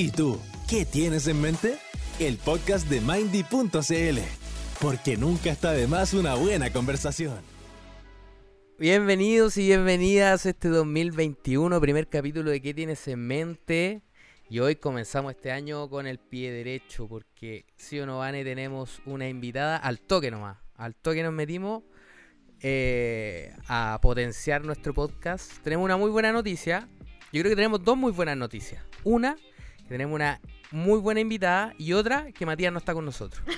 ¿Y tú, qué tienes en mente? El podcast de Mindy.cl, porque nunca está de más una buena conversación. Bienvenidos y bienvenidas a este 2021, primer capítulo de ¿Qué tienes en mente? Y hoy comenzamos este año con el pie derecho, porque sí o no, Vane, tenemos una invitada al toque nomás. Al toque nos metimos eh, a potenciar nuestro podcast. Tenemos una muy buena noticia. Yo creo que tenemos dos muy buenas noticias. Una, que tenemos una muy buena invitada, y otra, que Matías no está con nosotros.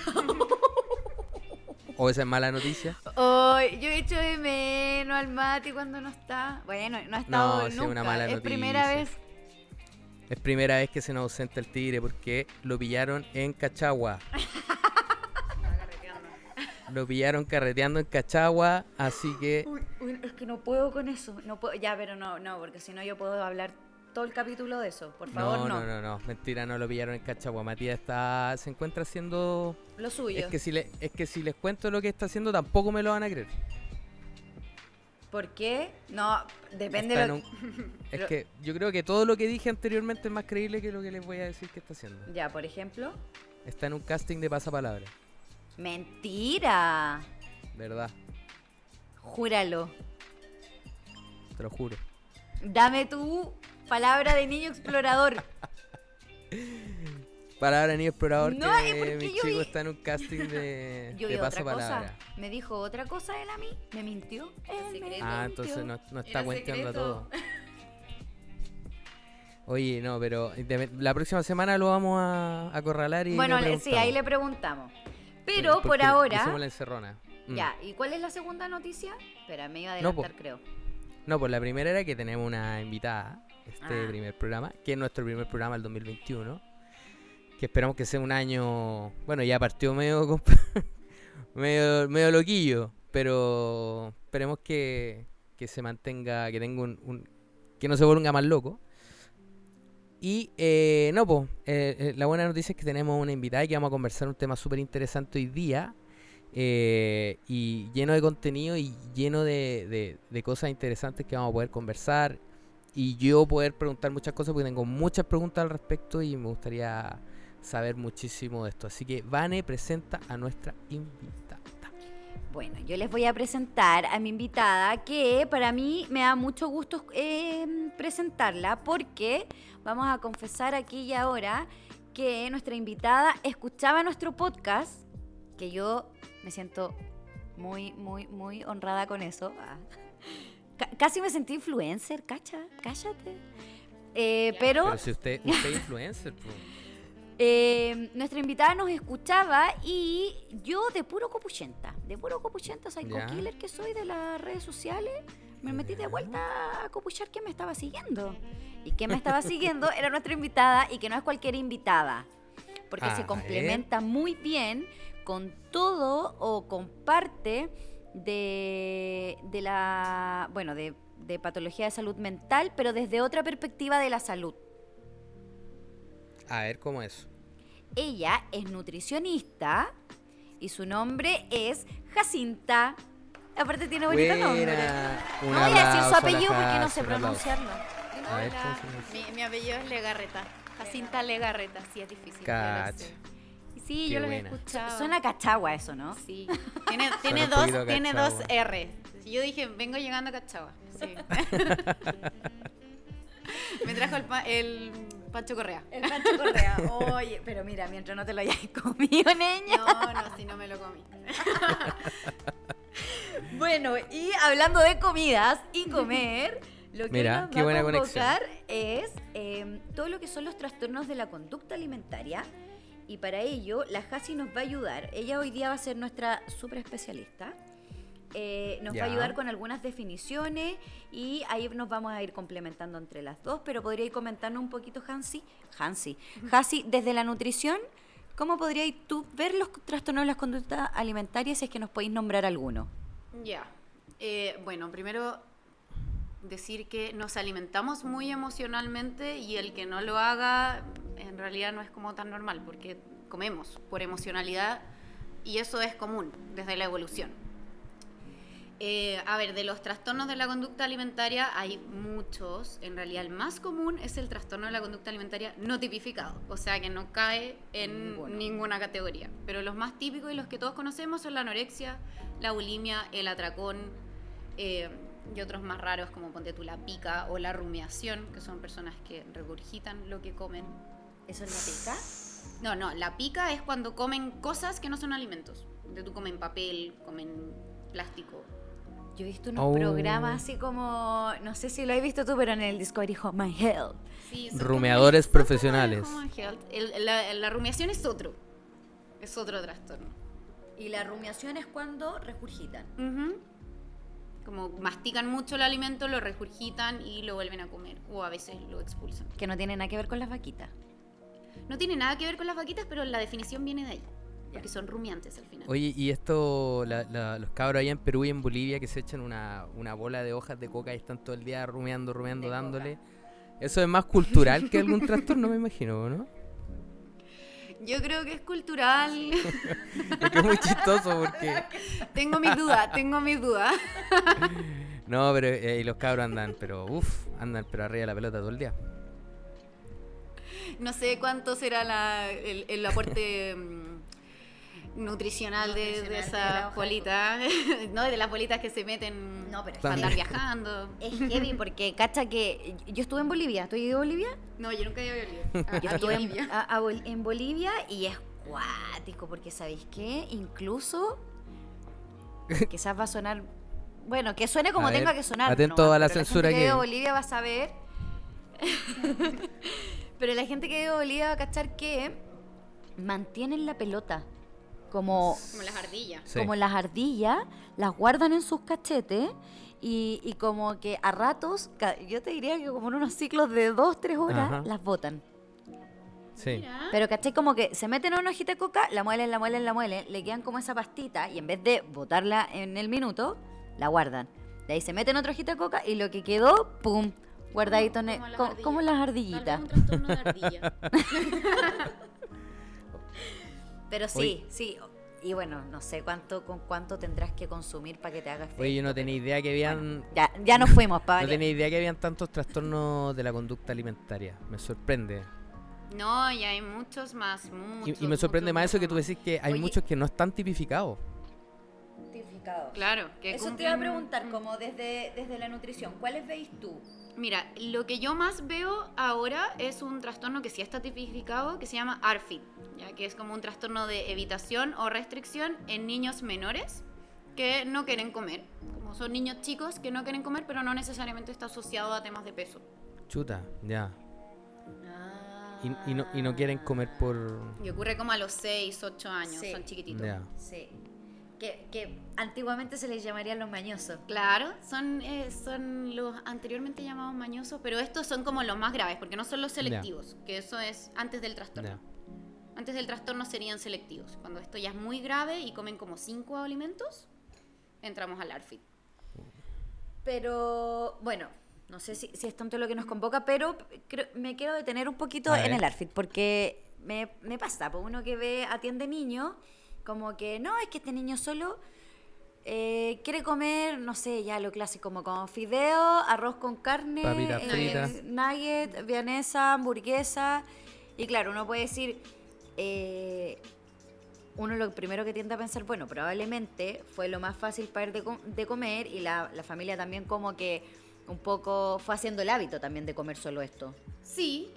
¿O esa es mala noticia? Oh, yo he hecho de menos al Mati cuando no está. Bueno, no ha estado No, sí, nunca. una mala es noticia. primera vez. Es primera vez que se nos ausenta el tigre porque lo pillaron en Cachagua. Lo pillaron carreteando en Cachagua, así que Uy, uy, es que no puedo con eso. No puedo, ya, pero no, no, porque si no yo puedo hablar todo el capítulo de eso. Por favor, no, no. no, no, no, mentira, no lo pillaron en Cachagua. Matías está se encuentra haciendo Lo suyo. es que si le, es que si les cuento lo que está haciendo tampoco me lo van a creer. ¿Por qué? No, depende de lo un- es que yo creo que todo lo que dije anteriormente es más creíble que lo que les voy a decir que está haciendo. Ya, por ejemplo. Está en un casting de pasapalabra, Mentira. ¿verdad? Júralo. Te lo juro. Dame tu palabra de niño explorador. Palabra ni explorador No, que ¿y por qué mi yo chico vi- está en un casting de, Yo de vi otra cosa. Me dijo otra cosa él a mí. Me mintió. Él me Ah, mintió. entonces no, no está cuenteando todo. Oye, no, pero de- la próxima semana lo vamos a acorralar y Bueno, le sí, ahí le preguntamos. Pero por ahora. hicimos la encerrona. Mm. Ya, ¿y cuál es la segunda noticia? Espera, me iba a No, adelantar, creo. No, pues la primera era que tenemos una invitada, este Ah. primer programa, que es nuestro primer programa del 2021, que esperamos que sea un año, bueno, ya partió medio medio, medio loquillo, pero esperemos que, que se mantenga, que tenga un, un- que no se vuelva más loco. Y eh, no, pues, la buena noticia es que tenemos una invitada y que vamos a conversar un tema súper interesante hoy día. eh, y lleno de contenido y lleno de, de- de cosas interesantes que vamos a poder conversar. Y yo poder preguntar muchas cosas porque tengo muchas preguntas al respecto y me gustaría saber muchísimo de esto. Así que Vane presenta a nuestra invitada. Bueno, yo les voy a presentar a mi invitada que para mí me da mucho gusto eh, presentarla porque vamos a confesar aquí y ahora que nuestra invitada escuchaba nuestro podcast, que yo me siento muy, muy, muy honrada con eso. Ah. Ca- casi me sentí influencer, cacha, cállate. Eh, pero Pero si usted, usted es influencer, po. eh, nuestra invitada nos escuchaba y yo de puro copuchenta, de puro copuchenta, psycho killer que soy de las redes sociales, me metí de vuelta a copuchar que me estaba siguiendo. Y que me estaba siguiendo era nuestra invitada y que no es cualquier invitada, porque se ver. complementa muy bien con todo o con parte de, de la, bueno, de, de patología de salud mental, pero desde otra perspectiva de la salud. A ver cómo es. Ella es nutricionista y su nombre es Jacinta. Aparte tiene bonito nombre. Un No voy a decir su apellido porque no sé pronunciarlo. Mi, mi apellido es Legarreta. Jacinta Legarreta, sí es difícil. yo Sí, Qué yo los he escuchado. Suena cachagua eso, ¿no? Sí. Tiene, dos, tiene dos R. Yo dije, vengo llegando a Cachagua. Sí. Me trajo el, pa- el Pancho Correa. El Pancho Correa. Oye, pero mira, mientras no te lo hayas comido, niña. No, no, si no me lo comí. Bueno, y hablando de comidas y comer, lo que Mira, nos qué va buena a conexión. convocar es eh, todo lo que son los trastornos de la conducta alimentaria. Y para ello, la Jasi nos va a ayudar. Ella hoy día va a ser nuestra super especialista. Eh, nos va a ayudar con algunas definiciones y ahí nos vamos a ir complementando entre las dos, pero podría ir comentando un poquito, Hansi. Hansi. Hasi, desde la nutrición, ¿cómo podrías tú ver los trastornos de las conductas alimentarias si es que nos podéis nombrar alguno? Ya. Eh, bueno, primero decir que nos alimentamos muy emocionalmente y el que no lo haga en realidad no es como tan normal porque comemos por emocionalidad y eso es común desde la evolución. Eh, a ver, de los trastornos de la conducta alimentaria hay muchos. En realidad, el más común es el trastorno de la conducta alimentaria no tipificado, o sea, que no cae en ninguna categoría. Pero los más típicos y los que todos conocemos son la anorexia, la bulimia, el atracón eh, y otros más raros como ponte tú la pica o la rumiación, que son personas que regurgitan lo que comen. ¿Eso es la pica? No, no, la pica es cuando comen cosas que no son alimentos. De tú comen papel, comen plástico. Yo he visto unos Oh. programas así como, no sé si lo has visto tú, pero en el Discovery Home My Health. Sí, son Rumiadores como- profesionales. home health. El- la, la rumiación es otro. Es otro trastorno. Y la rumiación es cuando regurgitan. Ujú. Como mastican mucho el alimento, lo regurgitan y lo vuelven a comer. O a veces lo expulsan. Que no tiene nada que ver con las vaquitas. No tiene nada que ver con las vaquitas, pero la definición viene de ahí. Porque son rumiantes al final. Oye, y esto, la- la- los cabros allá en Perú y en Bolivia que se echan una, una bola de hojas de coca y están todo el día rumeando, rumeando, De dándole. Eso es más cultural que algún trastorno, me imagino, ¿no? Yo creo que es cultural. Es que es muy chistoso porque... tengo mis dudas, tengo mis dudas. No, pero eh, y los cabros andan, pero uff, andan pero arriba de la pelota todo el día. No sé cuánto será la- el, el aporte nutricional de, de la esas bolitas, ¿no? De las bolitas que se meten No, pero para andar viajando. Es heavy porque, cacha, que yo estuve en Bolivia. ¿Tú has ido a Bolivia? No, yo nunca había olido. Yo estuve en, a- a Bol- en Bolivia y es cuático, porque ¿sabéis qué? Incluso, quizás va a sonar, bueno, que suene como A ver, tenga que sonar. atento nomás, a la pero censura gente que... Bolivia va a saber. pero la gente que vive en Bolivia va a cachar que mantienen la pelota. Como, Como las ardillas. Sí. como las ardillas, las guardan en sus cachetes y, y como que a ratos, yo te diría que como en unos ciclos de dos, tres horas, Ajá. las botan. Sí. Mira. Pero caché como que se meten a una hojita de coca, la muelen, la muelen, la muelen, le quedan como esa pastita y en vez de botarla en el minuto, la guardan. De ahí se meten otra hojita de coca y lo que quedó, pum, guardadito en el- Como las co- ardillas. como las Tal ardillitas. vez un trastorno de ardilla. Pero sí, sí. Y bueno, no sé cuánto con cuánto tendrás que consumir para que te haga efecto. Oye, yo no tenía idea que habían... Ya, ya nos fuimos, No Pablo. tenía idea que habían tantos trastornos de la conducta alimentaria. Me sorprende. No, y hay muchos más, Y, muchos. y me sorprende muchos, más eso que tú decís que hay Oye. muchos que no están tipificados. Claro, que Eso te iba a preguntar, como desde, desde la nutrición, ¿cuáles veis tú? Mira, lo que yo más veo ahora es un trastorno que sí está tipificado, que se llama ARFID, ya que es como un trastorno de evitación o restricción en niños menores que no quieren comer. Como son niños chicos que no quieren comer, pero no necesariamente está asociado a temas de peso. Chuta, ya. Y, y no, y no quieren comer por... Y ocurre como a los 6, 8 años, Sí. son chiquititos. Ya. Sí. Que, que antiguamente se les llamaría los mañosos. Claro, son, eh, son los anteriormente llamados mañosos, pero estos son como los más graves, porque no son los selectivos, que eso es antes del trastorno. ya. Antes del trastorno serían selectivos. Cuando esto ya es muy grave y comen como cinco alimentos, entramos al ARFID. Pero bueno, no sé si, si es tanto lo que nos convoca, pero creo- me quiero detener un poquito A en el ARFID, porque me, me pasa, pues uno que ve, atiende niños, como que no, es que este niño solo eh, quiere comer, no sé, ya lo clásico, como con fideo, arroz con carne, eh, fritas. nugget, vienesa, hamburguesa, y claro, uno puede decir... eh, uno lo primero que tiende a pensar, bueno, probablemente fue lo más fácil para com- de comer y la, la familia también como que un poco fue haciendo el hábito también de comer solo esto. Sí,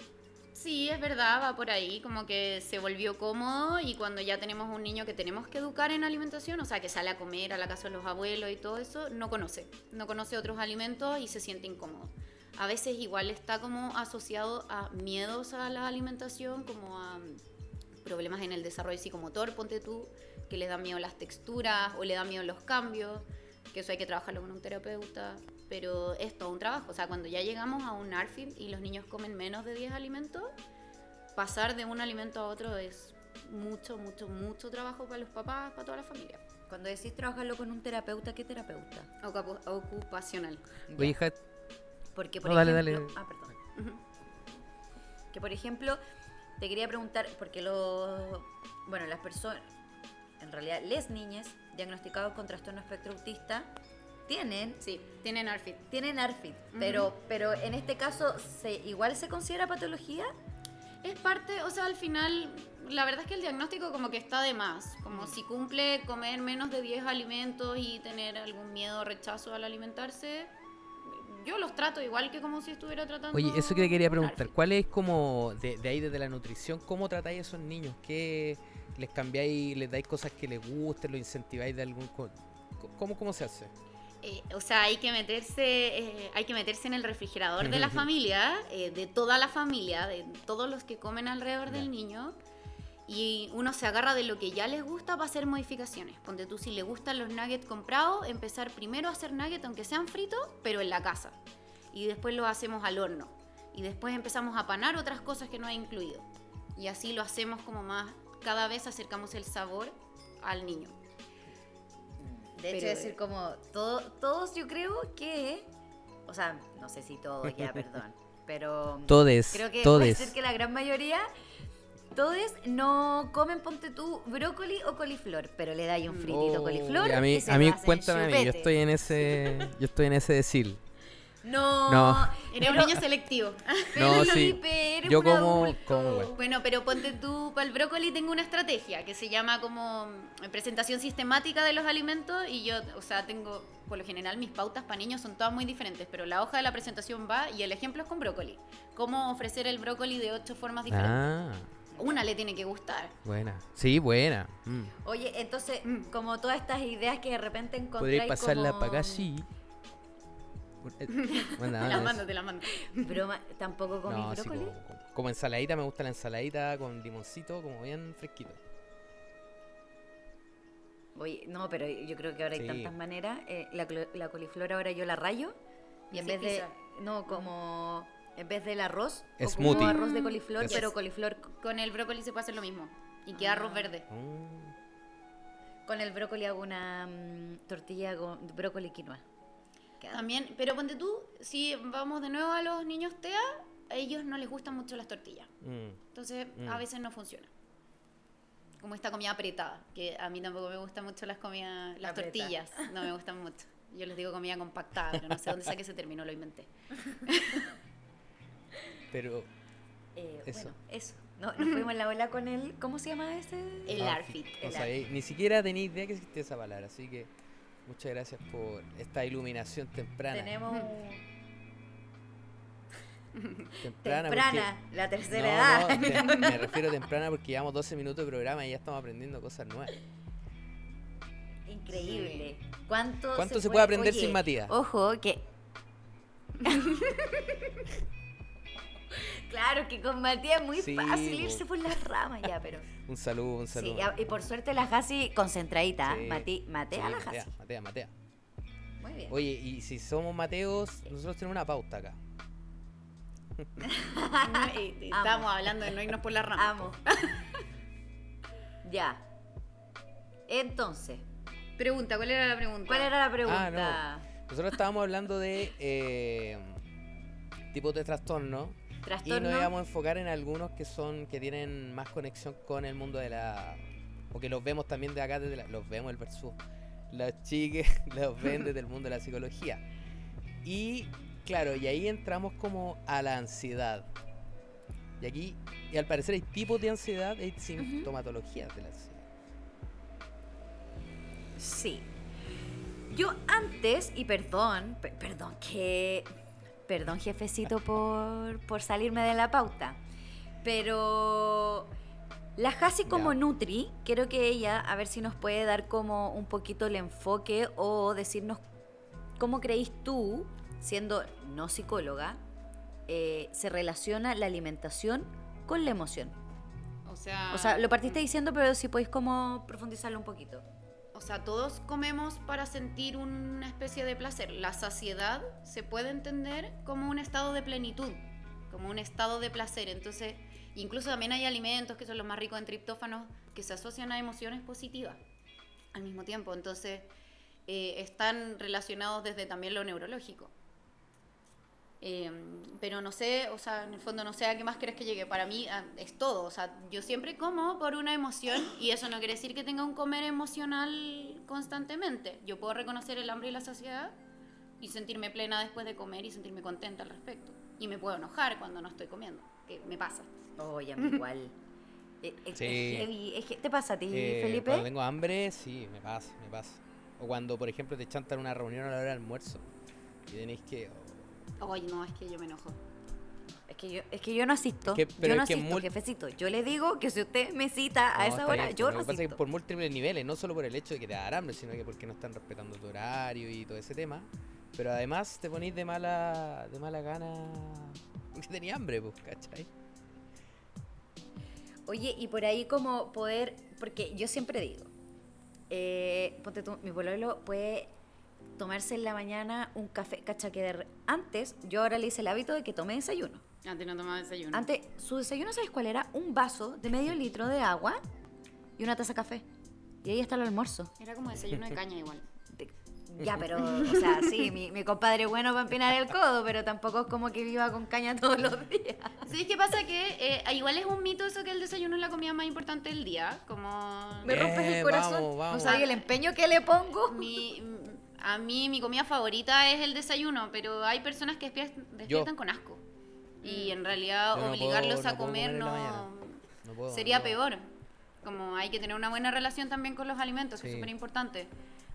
sí, es verdad, va por ahí, como que se volvió cómodo y cuando ya tenemos un niño que tenemos que educar en alimentación, o sea, que sale a comer a la casa de los abuelos y todo eso, no conoce, no conoce otros alimentos y se siente incómodo. A veces igual está como asociado a miedos a la alimentación, como a problemas en el desarrollo psicomotor, ponte tú, que le dan miedo las texturas o le dan miedo los cambios, que eso hay que trabajarlo con un terapeuta, pero es todo un trabajo, o sea, cuando ya llegamos a un ARFID y los niños comen menos de 10 alimentos, pasar de un alimento a otro es mucho, mucho, mucho trabajo para los papás, para toda la familia. Cuando decís trabajarlo con un terapeuta, ¿qué terapeuta? Ocupa- Ocupacional. Oye, hija, Porque, por No, dale, ejemplo... dale. Ah, perdón. Que, por ejemplo, te quería preguntar, porque los... Bueno, las personas... En realidad, les niñas diagnosticados con trastorno espectro autista tienen, Sí, tienen ARFID. tienen ARFID, pero, pero en este caso, ¿se, ¿igual se considera patología? Es parte, o sea, al final, la verdad es que el diagnóstico como que está de más. Como si cumple comer menos de 10 alimentos y tener algún miedo o rechazo al alimentarse, yo los trato igual que como si estuviera tratando. Oye, eso que te quería preguntar. ¿cuál es como de, de ahí desde la nutrición, cómo tratáis a esos niños? ¿Qué les cambiáis, les dais cosas que les gusten, los incentiváis de algún... ¿Cómo, cómo se hace? Eh, o sea, hay que meterse, eh, hay que meterse en el refrigerador de la familia, eh, de toda la familia, de todos los que comen alrededor del niño. Y uno se agarra de lo que ya les gusta para hacer modificaciones. Ponte tú, si le gustan los nuggets comprados, empezar primero a hacer nuggets, aunque sean fritos, pero en la casa. Y después los hacemos al horno. Y después empezamos a panar otras cosas que no ha incluido. Y así lo hacemos como más, cada vez acercamos el sabor al niño. De hecho, Pero- decir como todo, todos yo creo que, o sea, no sé si todos ya, perdón, pero Todes, creo que puede todes. ser que la gran mayoría, todos no comen, ponte tú, brócoli o coliflor, pero le dais un fritito Oh, coliflor a mí, y se a mí cuéntame a mí, yo estoy en ese, yo estoy en ese decir. No, No. Eres un pero- niño selectivo. No, sí. Eres Yo un como- igual. Bueno, pero ponte tú, para el brócoli tengo una estrategia que se llama como presentación sistemática de los alimentos y yo, o sea, tengo, por lo general mis pautas para niños son todas muy diferentes, pero la hoja de la presentación va y el ejemplo es con brócoli. Cómo ofrecer el brócoli de ocho formas diferentes. Ah, Una le tiene que gustar. buena. Sí, buena. Mm. Oye, entonces, Mm. como todas estas ideas que de repente Podríais encontráis pasarla como... para acá, sí. Buena, te la mando, te la mando. Broma, ¿tampoco comí No, sí, brócoli? como, como- como ensaladita, me gusta la ensaladita con limoncito, como bien fresquito. Oye, no, pero yo creo que ahora Sí. hay tantas maneras. Eh, la, la coliflor ahora yo la rayo y en Sí, vez de... No, como... En vez del arroz, o Smoothie. como arroz de coliflor, Yes. pero coliflor Con el brócoli se puede hacer lo mismo. Y queda arroz verde. Mm. con el brócoli hago una mm, tortilla con brócoli y quinoa. Queda- También, pero ponte tú, si vamos de nuevo a los niños TEA, a ellos no les gustan mucho las tortillas. Mm. Entonces, Mm. a veces no funciona. Como esta comida apretada, que a mí tampoco me gustan mucho las comidas, las Apretada. tortillas, no me gustan mucho. Yo les digo comida compactada, pero no sé dónde saqué ese término, lo inventé. Pero Eh, Eso. Bueno, eso. No, nos fuimos en la ola con el... ¿Cómo se llama ese? El Ah, ARFID. no el sabéis- ni siquiera tenía idea que existía esa palabra, así que muchas gracias por esta iluminación temprana. Tenemos temprana, temprana, porque- la tercera No, edad. no, te- me refiero temprana porque llevamos 12 minutos de programa y ya estamos aprendiendo cosas nuevas. Increíble. ¿Cuánto, ¿Cuánto se puede aprender Oye, sin Matías? Ojo, que. claro, que con Matías es muy Sí, fácil irse por las ramas ya, pero. Un saludo, un Sí, saludo. y a- y por suerte la Jasi concentradita. Sí. Mati, Matea Sí, la Matea, Jasi. Matea, Matea. Muy bien. Oye, y si somos Mateos, nosotros tenemos una pauta acá. No, y- y Estábamos hablando de no irnos por la rama. Amo. ya. Entonces, Pregunta, ¿cuál era la pregunta? ¿cuál era la pregunta? Ah, Nosotros estábamos hablando de eh, tipos de y nos íbamos a enfocar en algunos que son que tienen más conexión con el mundo de la o que los vemos también de acá desde la- los vemos el versus los chiques los ven desde el mundo de la psicología y claro y ahí entramos como a la ansiedad y aquí y al parecer hay tipos de ansiedad hay sintomatologías de la ansiedad Sí. Yo antes, y perdón, per- perdón que. Perdón, jefecito, por, por salirme de la pauta. Pero. La Jasi como. Nutri, quiero que ella, a ver si nos puede dar como un poquito el enfoque o decirnos cómo creéis tú, siendo no psicóloga, eh, se relaciona la alimentación con la emoción. O sea, O sea, lo partiste diciendo, pero si podéis como profundizarlo un poquito. O sea, todos comemos para sentir una especie de placer. La saciedad se puede entender como un estado de plenitud, como un estado de placer. Entonces, incluso también hay alimentos que son los más ricos en triptófanos que se asocian a emociones positivas al mismo tiempo. Entonces, eh, están relacionados desde también lo neurológico. Eh, pero no sé, o sea, en el fondo no sé a qué más quieres que llegue. Para mí ah, es todo, o sea, yo siempre como por una emoción y eso no quiere decir que tenga un comer emocional constantemente. Yo puedo reconocer el hambre y la saciedad y sentirme plena después de comer y sentirme contenta al respecto. Y me puedo enojar cuando no estoy comiendo, que me pasa. Oye, a mí igual. Eh, eh, Sí. es heavy, es que- ¿Te pasa a ti, Eh, Felipe? Cuando tengo hambre, sí, me pasa, me pasa. O cuando, por ejemplo, te chantan una reunión a la hora del almuerzo y tenéis que... Oye, no, es que yo me enojo. Es que yo, es que yo no asisto. Es que- pero yo no es que asisto, jefecito. Yo le digo que si usted me cita a No, esa hora, bien, yo Lo no que pasa es que asisto. por múltiples niveles, no solo por el hecho de que te da hambre, sino que porque no están respetando tu horario y todo ese tema. Pero además te ponís de mala, de mala gana porque tenía hambre, pues, ¿cachai? Oye, y por ahí como poder, porque yo siempre digo, eh, ponte tú, mi pololo puede tomarse en la mañana un café, cacha que de- antes yo ahora le hice el hábito de que tome desayuno. Antes no tomaba desayuno. Antes, su desayuno, ¿sabes cuál era? Un vaso de medio litro de agua y una taza de café. Y ahí está el almuerzo. Era como desayuno de caña igual. De- Ya, pero, o sea, sí, mi, mi compadre bueno para empinar el codo, pero tampoco es como que viva con caña todos los días. ¿Sabes qué pasa? Que eh, igual es un mito eso que el desayuno es la comida más importante del día. Como... Me rompes el corazón. vamos, vamos. O sea, y el empeño que le pongo. Mi, a mí mi comida favorita es el desayuno, pero hay personas que despier- despiertan con asco. Y en realidad Yo no obligarlos puedo- a no puedo comer comer en la no mañana. No puedo, sería no puedo. peor. Como hay que tener una buena relación también con los alimentos, que es Sí. súper importante.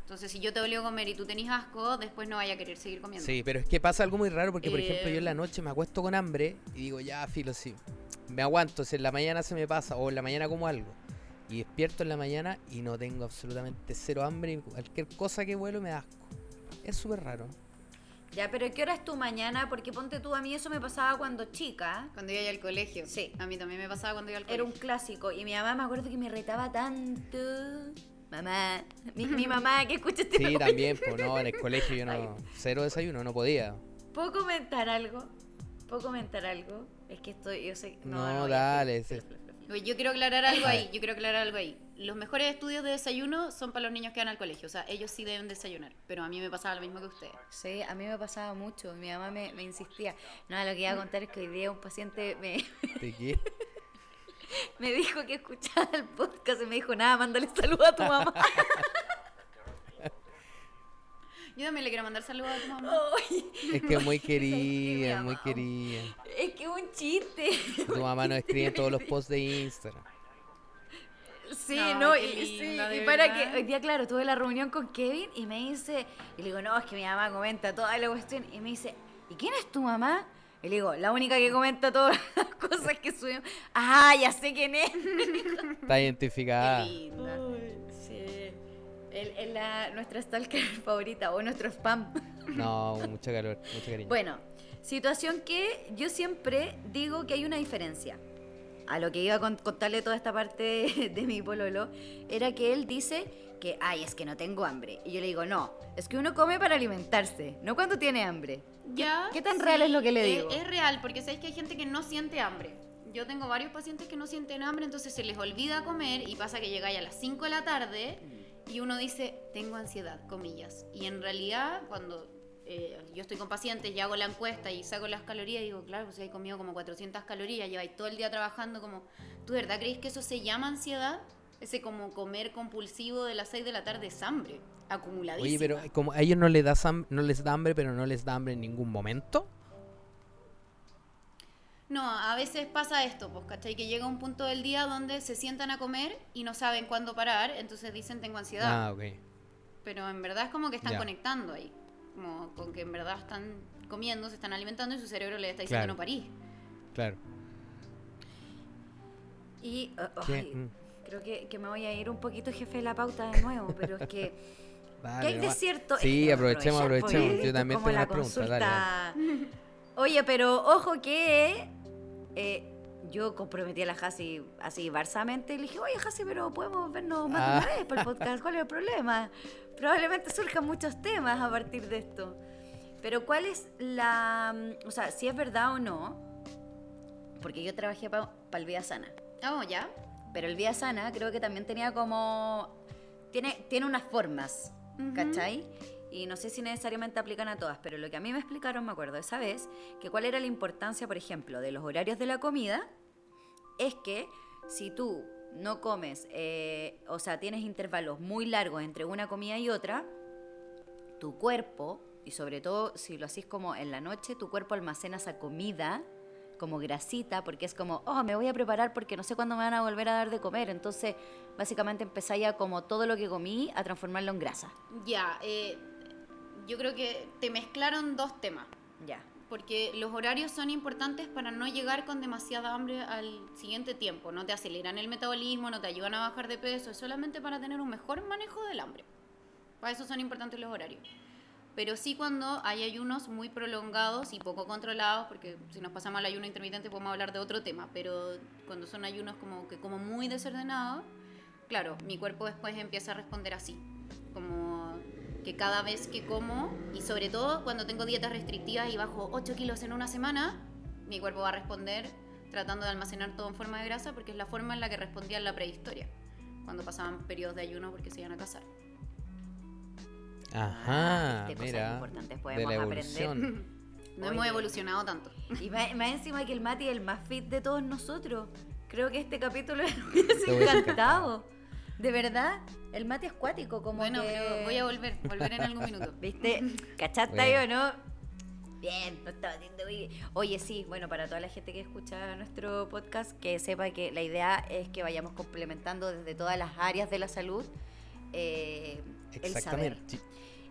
Entonces, si yo te obligo a comer y tú tenés asco, después no vaya a querer seguir comiendo. Sí, pero es que pasa algo muy raro porque, por ejemplo, yo en la Eh, noche me acuesto con hambre y digo, ya, filo, sí. Me aguanto, si en la mañana se me pasa o en la mañana como algo. Y despierto en la mañana y no tengo absolutamente cero hambre y cualquier cosa que vuelo me da asco. Es súper raro. Ya, pero ¿qué hora es tu mañana? Porque ponte tú, a mí eso me pasaba cuando chica. Cuando iba al colegio. Sí. A mí también me pasaba cuando iba al Era colegio. un clásico. Y mi mamá me acuerdo que me retaba tanto. Mamá. Mi, mi mamá que escucha este Sí, también, pues no, en el colegio yo no. Cero desayuno, no podía. ¿Puedo comentar algo? ¿Puedo comentar algo? Es que estoy, yo sé... No, dale, filo, Yo quiero aclarar algo ahí, yo quiero aclarar algo ahí. Los mejores estudios de desayuno son para los niños que van al colegio, o sea, ellos sí deben desayunar, pero a mí me pasaba lo mismo que a ustedes. Sí, a mí me pasaba mucho. Mi mamá me, me insistía. No, lo que iba a contar es que hoy día un paciente me, ¿De qué? me dijo que escuchaba el podcast y me dijo, nada, mándale saludos a tu mamá. Yo también le quiero mandar saludos a tu mamá. Ay, Es que es muy querida, muy querida. es que es un chiste. Tu mamá nos escribe en todos los posts de Instagram. Sí, No, y, sí, y para verdad. que hoy día, claro, tuve la reunión con Kevin y me dice, y le digo, no, es que mi mamá comenta toda la cuestión, y me dice, ¿y quién es tu mamá? Y le digo, la única que comenta todas las cosas que subimos. Ah, ya sé quién es. Está identificada. Qué linda. Él es la, nuestra stalker favorita o nuestro spam. No, mucho calor, mucho cariño. Bueno, situación que yo siempre digo que hay una diferencia. A lo que iba a con- contarle toda esta parte de, de mi pololo, era que él dice que, ay, es que no tengo hambre. Y yo le digo, no, es que uno come para alimentarse, no cuando tiene hambre. Ya, qué tan real es lo que le digo? Es, real, porque sabéis que hay gente que no siente hambre. Yo tengo varios pacientes que no sienten hambre, entonces se les olvida comer y pasa que llegáis a las 5 de la tarde y uno dice, tengo ansiedad, comillas. Y en realidad, cuando eh, yo estoy con pacientes y hago la encuesta y saco las calorías, digo, claro, pues si hay comido como 400 calorías, lleváis todo el día trabajando, como, ¿tú de verdad creéis que eso se llama ansiedad? Ese como comer compulsivo de las 6 de la tarde es hambre, acumuladísima. Oye, pero como a ellos no les, da hambre, pero no les da hambre en ningún momento. No, a veces pasa esto, pues, ¿cachai? Que llega un punto del día donde se sientan a comer y no saben cuándo parar, entonces dicen tengo ansiedad. Ah, ok. Pero en verdad es como que están Ya. conectando ahí. Como con que en verdad están comiendo, se están alimentando y su cerebro le está diciendo Claro. no parís. Claro. Y uh, ¿Qué? ay, Mm. creo que, que me voy a ir un poquito jefe de la pauta de nuevo, pero es que Dale, ¿qué hay de nomás. cierto? Sí, que aprovechemos, aprovechemos. Yo también tengo la una pregunta. Dale. consulta. Oye, pero ojo que eh, yo comprometí a la Hasi así barsamente y le dije, oye Hasi, pero podemos vernos más de Ah. una vez por el podcast, ¿cuál es el problema? Probablemente surjan muchos temas a partir de esto. Pero ¿cuál es la... O sea, si es verdad o no, porque yo trabajé para el Vida Sana. Vamos ya. Pero el Vía Sana creo que también tenía como... Tiene, tiene unas formas, Ujú. ¿cachai? Y no sé si necesariamente aplican a todas, pero lo que a mí me explicaron, me acuerdo esa vez, que cuál era la importancia, por ejemplo, de los horarios de la comida, es que si tú no comes, eh, o sea, tienes intervalos muy largos entre una comida y otra, tu cuerpo, y sobre todo si lo haces como en la noche, tu cuerpo almacena esa comida como grasita, porque es como, oh, me voy a preparar porque no sé cuándo me van a volver a dar de comer. Entonces, básicamente empezáis a como todo lo que comí a transformarlo en grasa. Ya, eh, yo creo que te mezclaron dos temas. Ya. Porque los horarios son importantes para no llegar con demasiada hambre al siguiente tiempo. No te aceleran el metabolismo, no te ayudan a bajar de peso, es solamente para tener un mejor manejo del hambre. Para eso son importantes los horarios. Pero sí cuando hay ayunos muy prolongados y poco controlados, porque si nos pasamos al ayuno intermitente podemos hablar de otro tema, pero cuando son ayunos como que como muy desordenados, claro, mi cuerpo después empieza a responder así, como que cada vez que como, y sobre todo cuando tengo dietas restrictivas y bajo 8 kilos en una semana, mi cuerpo va a responder tratando de almacenar todo en forma de grasa porque es la forma en la que respondía en la prehistoria, cuando pasaban periodos de ayuno porque se iban a casar. Ajá, cosas mira. importantes De la aprender. evolución. No hemos Oye. evolucionado tanto. Y más, más encima que el Mati es el más fit de todos nosotros. Creo que este capítulo Te hubiese encantado. De verdad, el Mati es cuático, como Bueno, que- pero voy a volver, volver en algún minuto. ¿Viste? ¿Cachaste Bueno. ahí o no? Bien, lo estaba haciendo muy bien. Oye, sí, bueno, para toda la gente que escucha nuestro podcast, que sepa que la idea es que vayamos complementando desde todas las áreas de la salud eh, el saber. Exactamente.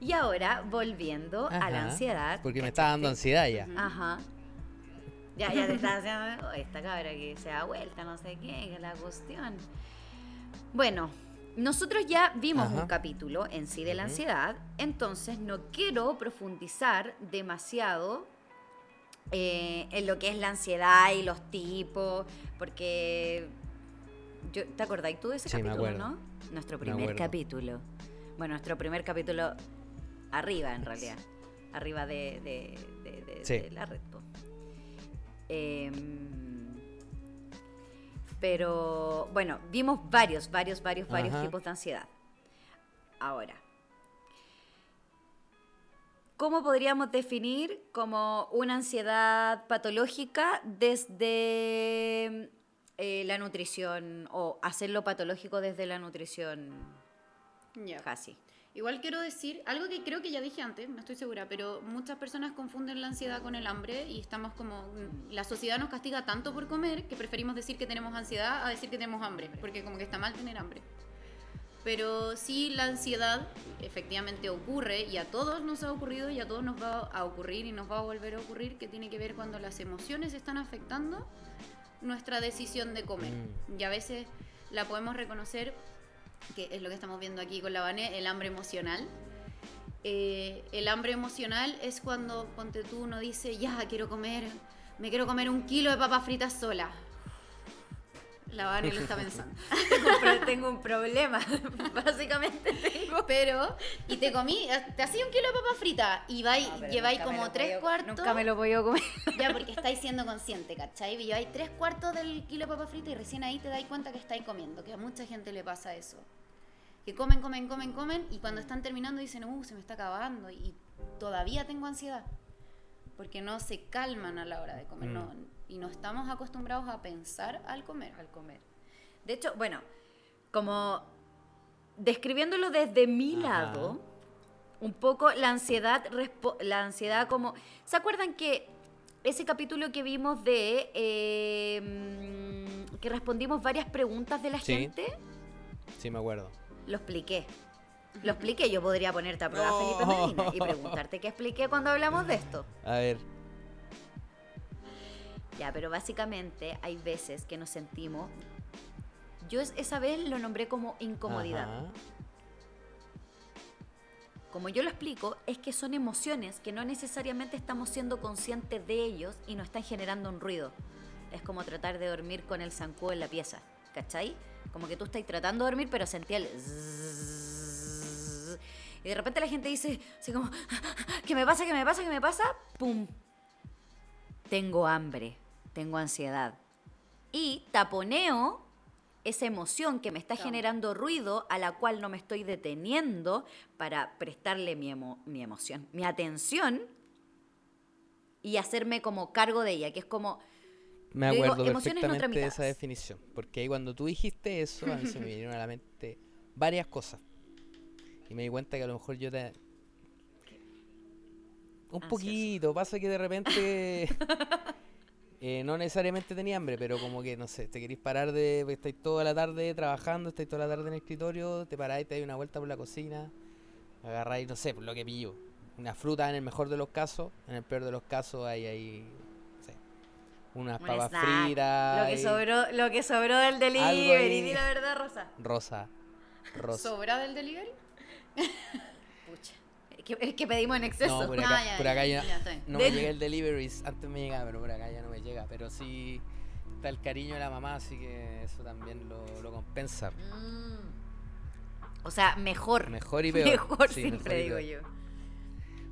Y ahora, volviendo a la ansiedad. Porque me está dando ansiedad ya. Ajá. Ya, ya te estás haciendo. "Oh, esta cabra que se da vuelta, no sé qué, que es la cuestión. Bueno, nosotros ya vimos Ajá. un capítulo en sí de la ansiedad, entonces no quiero profundizar demasiado eh, en lo que es la ansiedad y los tipos, porque. Yo, ¿Te acordáis tú de ese Sí, capítulo, no? Nuestro Me primer capítulo. Bueno, nuestro primer capítulo arriba, en realidad. Arriba de, de- de- de- Sí. de la red. Pero bueno, vimos varios, varios, varios, varios Ajá. tipos de ansiedad. Ahora, ¿cómo podríamos definir como una ansiedad patológica desde eh, la nutrición o hacerlo patológico desde la nutrición Ya. casi? Igual quiero decir algo que creo que ya dije antes, no estoy segura, pero muchas personas confunden la ansiedad con el hambre y estamos como mm, la sociedad nos castiga tanto por comer que preferimos decir que tenemos ansiedad a decir que tenemos hambre, porque como que está mal tener hambre. Pero sí la ansiedad efectivamente ocurre y a todos nos ha ocurrido y a todos nos va a ocurrir y nos va a volver a ocurrir que tiene que ver cuando las emociones están afectando nuestra decisión de comer. Mm. Y a veces la podemos reconocer que es lo que estamos viendo aquí con la el hambre emocional. Eh, el hambre emocional es cuando, ponte tú, uno dice, ya, quiero comer, me quiero comer un kilo de papas fritas sola. La Vane lo está pensando. tengo, tengo un problema, básicamente tengo. Pero, y te comí, te hacía un kilo de papas fritas y vais, No, lleváis como tres podía- cuartos. Nunca me lo podido comer. Ya, porque estáis siendo consciente, ¿cachai? Y lleváis tres cuartos del kilo de papas fritas y recién ahí te dais cuenta que estáis comiendo, que a mucha gente le pasa eso. Que comen, comen, comen, comen y cuando están terminando dicen, uh, se me está acabando y todavía tengo ansiedad. Porque no se calman a la hora de comer Mm. no- y no estamos acostumbrados a pensar al comer. al comer. De hecho, bueno, como describiéndolo desde mi Ajá. lado, un poco la ansiedad, la ansiedad como... ¿Se acuerdan que ese capítulo que vimos de... eh, mm, que respondimos varias preguntas de la Sí. gente? Sí, me acuerdo. Lo expliqué. Lo expliqué, yo podría ponerte a prueba, No. Felipe Medina, y preguntarte qué expliqué cuando hablamos de esto. A ver. Ya, pero básicamente hay veces que nos sentimos. Yo es- esa vez lo nombré como incomodidad. Ajá. Como yo lo explico, es que son emociones que no necesariamente estamos siendo conscientes de ellos y nos están generando un ruido. Es como tratar de dormir con el zancudo en la pieza, ¿cachai? Como que tú estás tratando de dormir, pero sentí el zzzz. Y de repente la gente dice, así como, ¿qué me pasa? ¿Qué me pasa? ¿Qué me pasa? ¡Pum! Tengo hambre, tengo ansiedad. Y taponeo esa emoción que me está Claro. generando ruido, a la cual no me estoy deteniendo para prestarle mi, emo- mi emoción, mi atención y hacerme como cargo de ella, que es como, Me digo, acuerdo no perfectamente de esa definición. Porque ahí cuando tú dijiste eso, a mí se me vinieron a la mente varias cosas. Y me di cuenta que a lo mejor yo te... Un Ansioso. poquito, pasa que de repente... eh, no necesariamente tenía hambre, pero como que, no sé, te querís parar de... porque Estáis toda la tarde trabajando, estáis toda la tarde en el escritorio, te paráis, te dais una vuelta por la cocina, agarráis, no sé, por lo que pillo. Una fruta en el mejor de los casos, en el peor de los casos hay ahí... unas Un papas snack, fritas. lo que y- sobró, lo que sobró del delivery, di la verdad, Rosa. Rosa. Rosa. ¿Sobra del delivery? Pucha. Es que, es que pedimos en exceso. No, por acá, Ah, ya, por acá ya, bien. no me llega el delivery. Antes me llegaba, pero por acá ya no me llega. Pero sí está el cariño de la mamá, así que eso también lo, lo compensa. Mm. O sea, mejor. Mejor y peor. Mejor, Sí, siempre mejor digo peor. yo.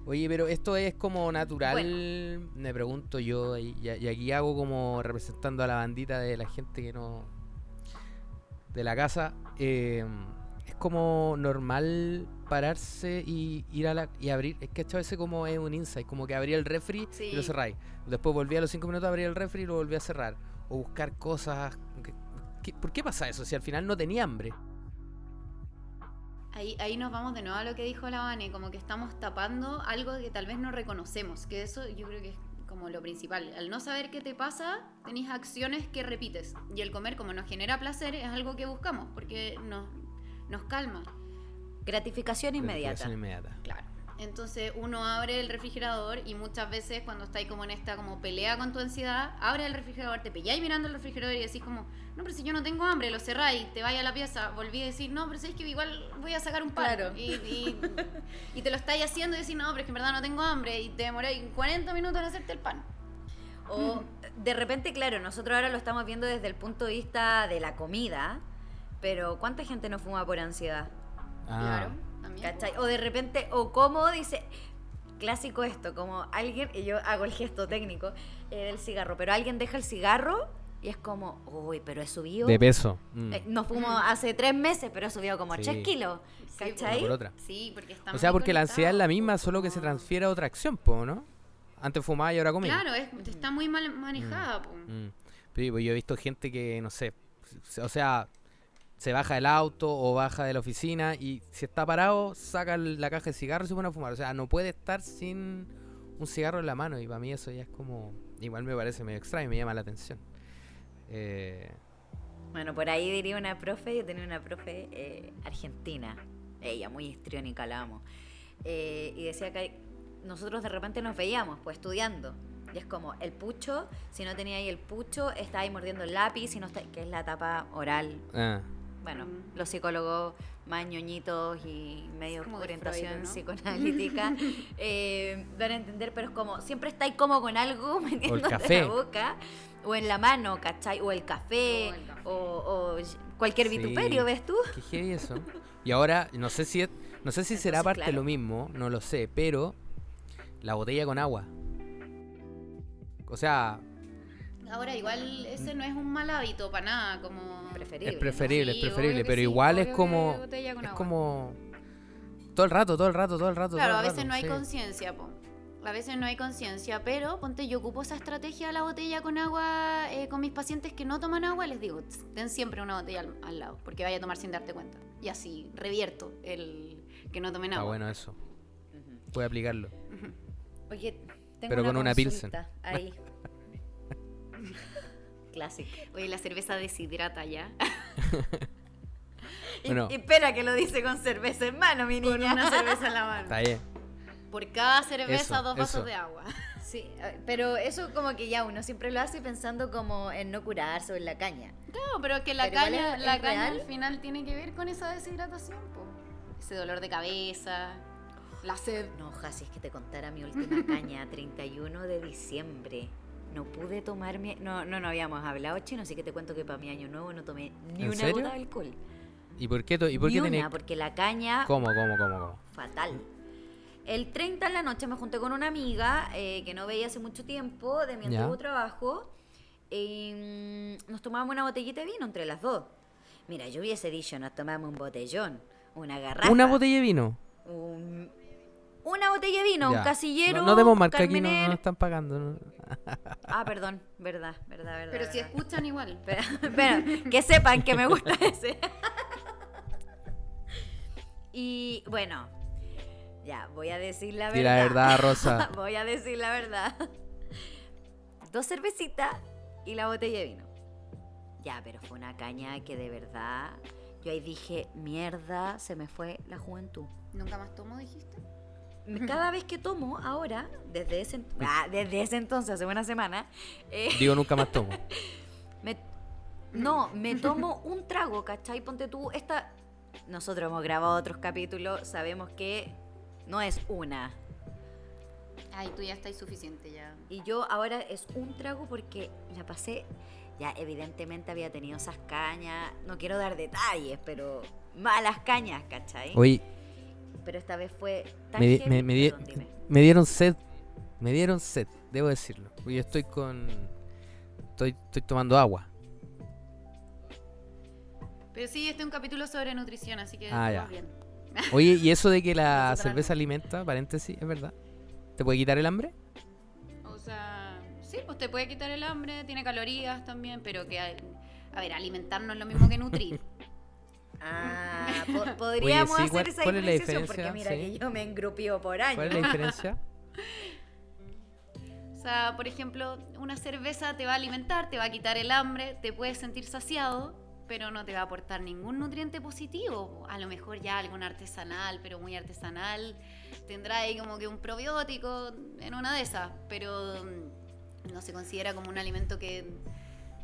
Oye, pero esto es como natural, me pregunto yo, y, y aquí hago como representando a la bandita de la gente que no... de la casa. eh, es como normal pararse y ir a la... y abrir, es que a veces como es un insight, como que abría el refri y lo cerráis. Después volví a los cinco minutos a abrir el refri y lo volví a cerrar. O buscar cosas... ¿Por qué pasa eso? Si al final no tenía hambre. Ahí, ahí nos vamos de nuevo a lo que dijo la Vane, como que estamos tapando algo que tal vez no reconocemos, que eso yo creo que es como lo principal. Al no saber qué te pasa, tenés acciones que repites. Y el comer, como nos genera placer, es algo que buscamos, porque nos, nos calma. Gratificación inmediata. Gratificación inmediata. Claro. Entonces uno abre el refrigerador y muchas veces cuando estáis como en esta como pelea con tu ansiedad, abre el refrigerador, te pilláis mirando el refrigerador y decís como, no, pero si yo no tengo hambre, lo cerráis, te vais a la pieza, volví a decir, no, pero si es que igual voy a sacar un pan. Claro. Y, y- y te lo estáis haciendo y decís, no, pero es que en verdad no tengo hambre y te demoráis 40 minutos en hacerte el pan. O de repente, claro, nosotros ahora lo estamos viendo desde el punto de vista de la comida, pero ¿cuánta gente no fuma por ansiedad? Ah, Claro. ¿Cachai? O de repente, o como dice, clásico esto, como alguien, y yo hago el gesto técnico eh, del cigarro, pero alguien deja el cigarro y es como, uy, pero he subido. De peso. mm. Eh, no fumo Mm. hace tres meses, pero he subido como Sí. 3 kilos. Sí, ¿Cachai? Una por otra. Sí, porque está O sea, porque la ansiedad es la misma, solo que se transfiere a otra acción, po, ¿no? Antes fumaba y ahora comía. Claro, es, está muy mal manejada. po. Mm. Pero pues, yo he visto gente que, no sé, o sea, se baja del auto o baja de la oficina y si está parado, saca la caja de cigarros y se pone a fumar. O sea, no puede estar sin un cigarro en la mano y para mí eso ya es como, igual me parece medio extraño, me llama la atención. Eh, Bueno, por ahí diría una profe, yo tenía una profe eh, argentina, ella muy histriónica, la amo, eh, y decía que nosotros de repente nos veíamos, pues estudiando, y es como el pucho, si no tenía ahí el pucho, está ahí mordiendo el lápiz, si no está, que es la tapa oral. ah, Bueno, Mm. los psicólogos más ñoñitos y medio como de orientación Freud, ¿no? psicoanalítica eh, van a entender, pero es como, siempre está ahí como con algo metiéndote en la boca o en la mano, ¿cachai? O el café, O el café. o, o cualquier Sí. vituperio, ¿ves tú? qué heavy eso. Y ahora, no sé si es- no sé si será parte claro. lo mismo, no lo sé, pero la botella con agua. O sea, Ahora, igual ese no es un mal hábito para nada, como... Preferible. es preferible, Sí, es preferible, pero sí, igual es como es agua. como todo el rato, todo el rato, todo el rato. Claro, todo a veces rato, no hay sí. conciencia, po. A veces no hay conciencia, pero ponte, yo ocupo esa estrategia de la botella con agua eh, con mis pacientes que no toman agua, les digo, "Tss, ten siempre una botella al, al lado, porque vaya a tomar sin darte cuenta. Y así revierto el que no tomen Está agua. bueno eso. Voy a aplicarlo. Oye, tengo Pero una con una Pilsen. Ahí. Clásico. Oye, la cerveza deshidrata ya. Y- Bueno. y espera que lo dice con cerveza en mano, mi con niña. una cerveza en la mano. Está bien. Por cada cerveza, Eso, dos vasos eso. de agua. Sí, eh, pero eso como que ya uno siempre lo hace pensando como en no curarse o en la caña. No, pero que la Pero caña, es- la es caña real. al final tiene que ver con esa deshidratación, po. Ese dolor de cabeza, la sed. No, si es que te contara mi última caña, 31 de diciembre. No pude tomar mi... No, no, no habíamos hablado, chino, así que te cuento que para mi año nuevo no tomé ni ¿En una serio? gota de alcohol. ¿Y por qué y por ni qué una, tenés porque la caña... ¿Cómo, cómo, cómo, cómo? fatal. El 30 en la noche me junté con una amiga eh, que no veía hace mucho tiempo de mi antiguo trabajo. y, mm, nos tomábamos una botellita de vino entre las dos. Mira, yo hubiese dicho, nos tomamos un botellón, una garrafa. Una botella de vino. un- una botella de vino, Ya. un casillero. No, no demos marca aquí, no, no están pagando. ¿no? Ah, perdón, verdad, verdad, verdad. Pero si escuchan igual. Que sepan que me gusta ese. y bueno, ya, voy a decir la verdad. Di la verdad, Rosa. voy a decir la verdad. Dos cervecitas y la botella de vino. Ya, pero fue una caña que de verdad. Yo ahí dije, mierda, se me fue la juventud. ¿Nunca más tomo, dijiste? Cada vez que tomo ahora, desde ese, ah, desde ese entonces, hace una semana, eh, Digo, nunca más tomo. me- no, me tomo un trago, ¿cachai? Ponte tú, esta... Nosotros hemos grabado otros capítulos, sabemos que no es una. Ay, tú ya estás suficiente ya. Y yo ahora es un trago porque la pasé... Ya, evidentemente había tenido esas cañas, no quiero dar detalles, pero malas cañas, ¿cachai? Oye, Pero esta vez fue tan me, me- me di- perdón, dime. me dieron sed. Me dieron sed, debo decirlo. Yo estoy con. Estoy, estoy tomando agua. Pero sí, este es un capítulo sobre nutrición, así que Ah, ya. bien. Oye, ¿y eso de que la cerveza alimenta, paréntesis, es verdad? ¿Te puede quitar el hambre? O sea, sí, pues te puede quitar el hambre, tiene calorías también, pero que, a ver, alimentar no es lo mismo que nutrir. Ah, po- podríamos sí, hacer ¿cuál- esa cuál es la diferenciación porque mira Sí. que yo me engrupío por años. ¿Cuál es la diferencia? O sea, por ejemplo, una cerveza te va a alimentar, te va a quitar el hambre, te puedes sentir saciado, pero no te va a aportar ningún nutriente positivo. A lo mejor ya algún artesanal, pero muy artesanal, tendrá ahí como que un probiótico en una de esas, pero mm, no se considera como un alimento que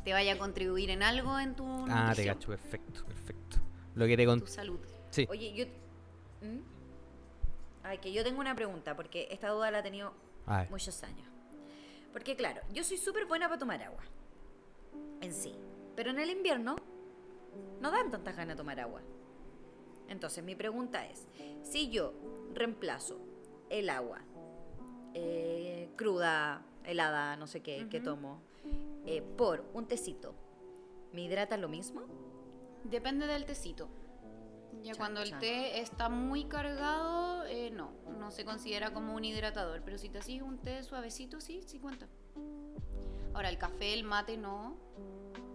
te vaya a contribuir en algo en tu Ah, te nutrición, cacho, perfecto, perfecto. Lo que te tu con... salud. Sí. Oye, yo... ¿Mm? Ay, que yo tengo una pregunta porque esta duda la he tenido muchos años. Porque claro, yo soy súper buena para tomar agua. En sí. Pero en el invierno no dan tantas ganas de tomar agua. Entonces mi pregunta es, si yo reemplazo el agua eh, cruda, helada, no sé qué, que tomo, eh, por un tecito, ¿me hidrata lo mismo? Depende del tecito. Ya Chan, cuando el chan. té está muy cargado, eh, no, no se considera como un hidratador. Pero si te haces un té suavecito, sí, sí cuenta. Ahora, el café, el mate no.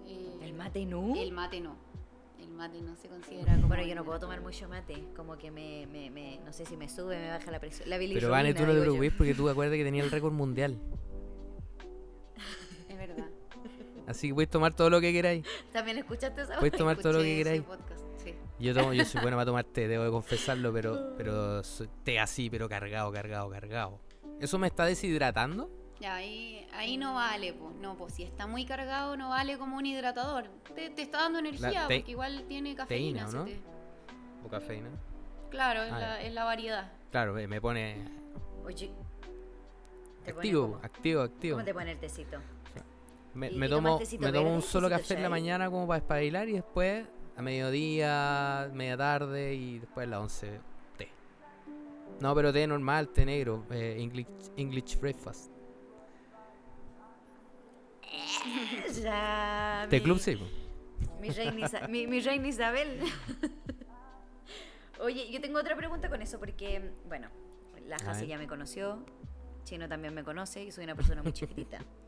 eh, ¿El mate no? El mate no. El mate no se considera como. Bueno, yo no puedo tomar mucho mate, como que me, me, me- no sé si me sube, me baja la presión. La Pero Vane, tú no te preocupes porque tú acuerdas que tenía el récord mundial. Así que puedes tomar todo lo que queráis. ¿También escuchaste esa Puedes tomar todo lo que queráis. podcast, sí. Yo tomo, yo soy bueno para tomar té, debo de confesarlo, pero, pero soy té así, pero cargado, cargado, cargado. ¿Eso me está deshidratando? Ya, ahí, ahí no vale, pues. No, pues si está muy cargado, no vale como un hidratador. Te, te está dando energía, te- porque igual tiene cafeína. teína, ¿o ese no? té. ¿O cafeína? Claro, es, Ah, la, es la variedad. Claro, me me pone Oye, ¿te activo, activo, activo. ¿Cómo te pone el tecito? Me, ¿Y- me y tomo, me tomo un solo café en la mañana como para espabilar y después a mediodía, media tarde y después a las 11 té. No, pero té normal, té negro, eh, English, English breakfast. Ya, Té mi- club sí. Mi reina, Isa- mi, mi reina Isabel. Oye, yo tengo otra pregunta con eso porque, bueno, la Jasi ya me conoció, Chino también me conoce y soy una persona muy chiquitita.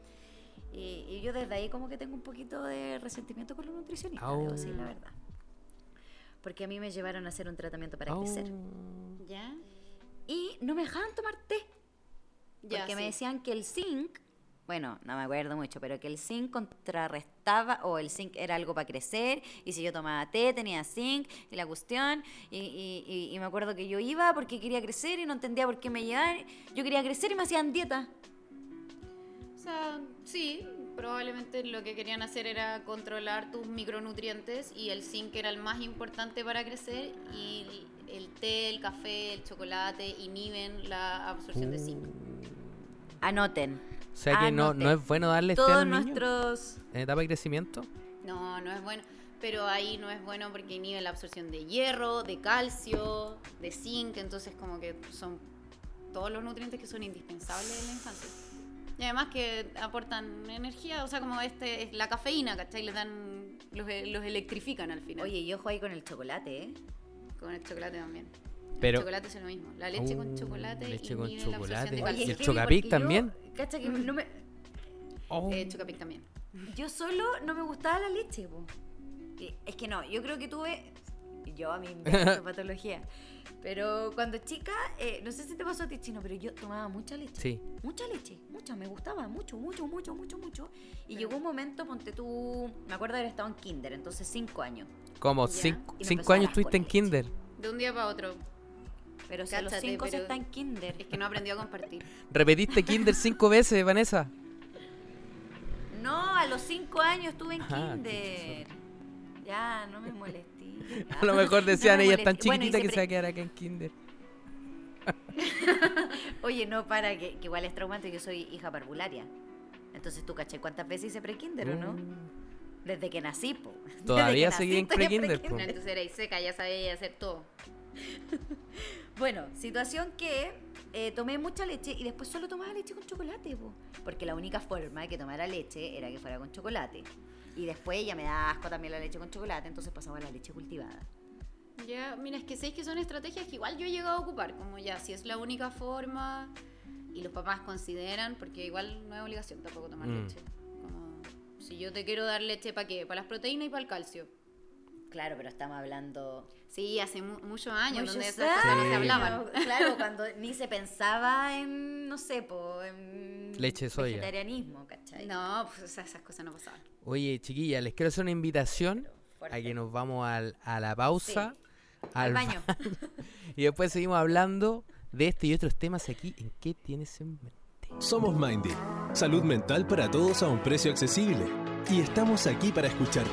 Y, y yo desde ahí como que tengo un poquito de resentimiento con los nutricionistas, debo decir la verdad. Porque a mí me llevaron a hacer un tratamiento para Oh. crecer. ¿Ya? Y no me dejaban tomar té. Ya, Porque me sí. decían que el zinc, bueno, no me acuerdo mucho, pero que el zinc contrarrestaba, o el zinc era algo para crecer, y si yo tomaba té tenía zinc, y la cuestión, y, y- y- y me acuerdo que yo iba porque quería crecer y no entendía por qué me llevaban, yo quería crecer y me hacían dieta. Sea, sí, probablemente lo que querían hacer era controlar tus micronutrientes y el zinc era el más importante para crecer y el té, el café, el chocolate inhiben la absorción de zinc. Anoten. O sea que no, no es bueno darle Todos niños nuestros... en etapa de crecimiento. No, no es bueno. Pero ahí no es bueno porque inhibe la absorción de hierro, de calcio, de zinc, entonces como que son todos los nutrientes que son indispensables en la infancia. Y además que aportan energía, o sea, como este, es la cafeína, ¿cachai? Le dan, los, e- los electrifican al final. Oye, y ojo ahí con el chocolate, ¿eh? Con el chocolate también. Pero- el chocolate es lo mismo. La leche con Uh, chocolate leche con la absorción chocolate. de Oye. ¿y el Chocapic yo- también? Cacha que no me, Oh. Eh, Chocapic también. yo solo no me gustaba la leche, po. Y Es que no, yo creo que tuve. Yo a mí me patología. Pero cuando chica, eh, no sé si te pasó a ti, chino, pero yo tomaba mucha leche. Sí. Mucha leche, mucha, me gustaba mucho, mucho, mucho, mucho, mucho. Y llegó un momento, ponte tú, me acuerdo de haber estado en kinder, entonces cinco años. Como Ya. cinco, cinco años estuviste en leche. kinder. De un día para otro. Pero si a los cinco se pero- está en kinder. Es que no aprendió a compartir. ¿Repetiste kinder cinco veces, Vanessa? No, a los cinco años estuve en Ah, kinder. Ya, no me molesté. A lo mejor decían, me ella es tan. Bueno, chiquitita que pre- se va a quedar acá en kinder. Oye, no, para, que, que igual es traumante, yo soy hija parvularia. Entonces, ¿tú caché cuántas veces hice pre-kinder o no? Uh, Desde que nací, po. Todavía seguí en pre-kinder, po. Entonces era y seca, ya sabía hacer todo. Bueno, situación que eh, tomé mucha leche y después solo tomaba leche con chocolate, po. Porque la única forma de que tomara leche era que fuera con chocolate. Y después ya me da asco también la leche con chocolate, entonces pasaba a la leche cultivada. Ya, mira, es que sé que son estrategias que igual yo he llegado a ocupar, como ya, si es la única forma y los papás consideran, porque igual no es obligación tampoco tomar Mm. leche. Como, si yo te quiero dar leche, ¿para qué? Para las proteínas y para el calcio. Claro, pero estamos hablando Sí, hace mu- muchos años donde esas cosas no se hablaban. Claro, cuando ni se pensaba en, no sé, po, en Leche soya. vegetarianismo, ¿cachai? No, pues esas esas cosas no pasaban. Oye, chiquilla, les quiero hacer una invitación Fuerte. a que nos vamos al- a la pausa. Al baño. Y después seguimos hablando de este y otros temas aquí en ¿Qué tienes en mente? Somos Mindy, salud mental para todos a un precio accesible. Y estamos aquí para escucharte.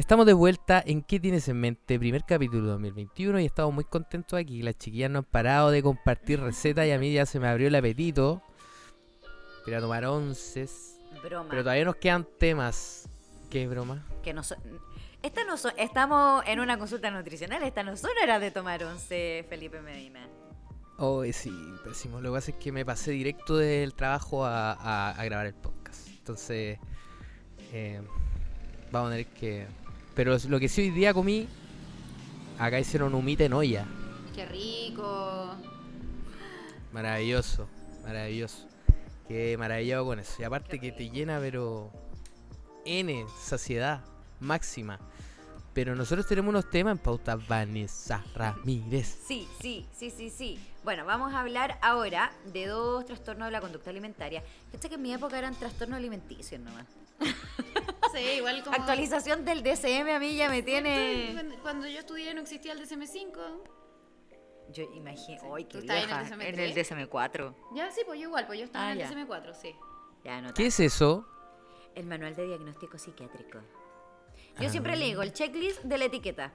Estamos de vuelta en ¿Qué tienes en mente? Primer capítulo 2021 y estamos muy contentos aquí. Las chiquillas no han parado de compartir recetas y a mí ya se me abrió el apetito. Para tomar onces. Broma. Pero todavía nos quedan temas. ¿Qué broma? que no son- esta no son- estamos en una consulta nutricional, esta no son horas de tomar once, Felipe Medina. Oh, sí, pésimo. Lo que pasa es que me pasé directo del trabajo a, a- a grabar el podcast. Entonces, eh, vamos a tener que... Pero lo que sí hoy día comí, acá hicieron humita en olla. Qué rico. Maravilloso, maravilloso. Qué maravillado con eso. Y aparte que te llena, pero... N, saciedad máxima. Pero nosotros tenemos unos temas en pauta. Vanessa Ramírez. Sí, sí, sí, sí, sí. Bueno, vamos a hablar ahora de dos trastornos de la conducta alimentaria. Que en mi época eran trastornos alimenticios nomás. Sí, igual como... Actualización del DSM a mí ya me Sí, tiene... cuando- yo estudié no existía el DSM-5. Yo imagino... ¡Ay, qué ¿Tú estabas en el vieja! DSM-3? En el DSM-4. Ya, sí, pues yo igual, pues yo estaba Ah, en ya. el DSM-4, sí. Ya no ¿Qué es eso? El manual de diagnóstico psiquiátrico. Yo Ah. siempre le digo el checklist de la etiqueta.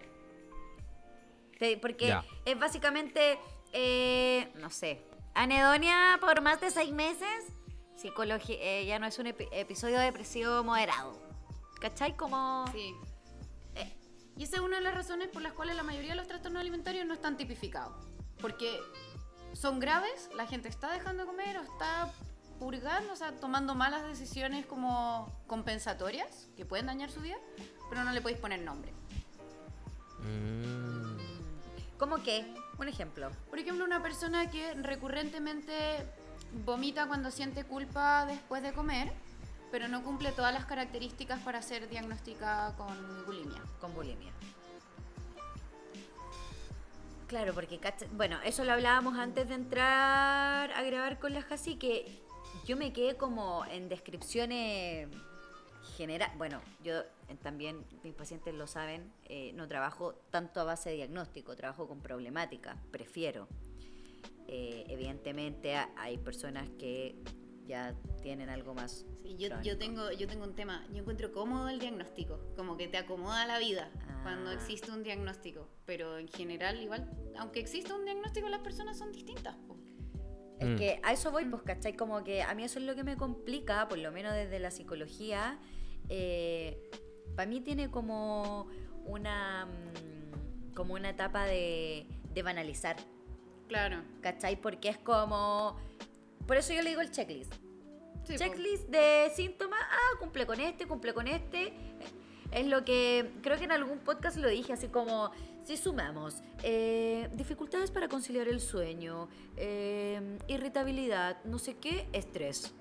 Porque Ya. es básicamente, eh, no sé, anedonia por más de seis meses, psicología, eh, ya no es un epi- episodio depresivo moderado. ¿Cachai? Como... Sí. Eh, y esa es una de las razones por las cuales la mayoría de los trastornos alimentarios no están tipificados. Porque son graves, la gente está dejando de comer o está purgando, o sea, tomando malas decisiones como compensatorias que pueden dañar su vida, pero no le podéis poner nombre. Mm, ¿Cómo qué? Un ejemplo. Por ejemplo, una persona que recurrentemente vomita cuando siente culpa después de comer, pero no cumple todas las características para ser diagnosticada con bulimia. Con bulimia. Claro, porque, bueno, eso lo hablábamos antes de entrar a grabar con la Jasi, que yo me quedé como en descripciones general. Bueno, yo eh, también, mis pacientes lo saben, eh, no trabajo tanto a base de diagnóstico, trabajo con problemática, prefiero. Eh, evidentemente hay personas que ya tienen algo más. Sí, yo, yo, tengo, yo tengo un tema. Yo encuentro cómodo el diagnóstico. Como que te acomoda la vida cuando Ah. existe un diagnóstico. Pero en general, igual, aunque exista un diagnóstico, las personas son distintas. Es Mm. que a eso voy, pues, ¿cachai? Como que a mí eso es lo que me complica, por lo menos desde la psicología. para mí tiene como una, mm, como una etapa de, de banalizar, Claro. ¿cachai? Porque es como... Por eso yo le digo el checklist. Sí, po. checklist de síntomas, ah, cumple con este, cumple con este. Es lo que creo que en algún podcast lo dije, así como, si sumamos eh, dificultades para conciliar el sueño, eh, irritabilidad, no sé qué, estrés.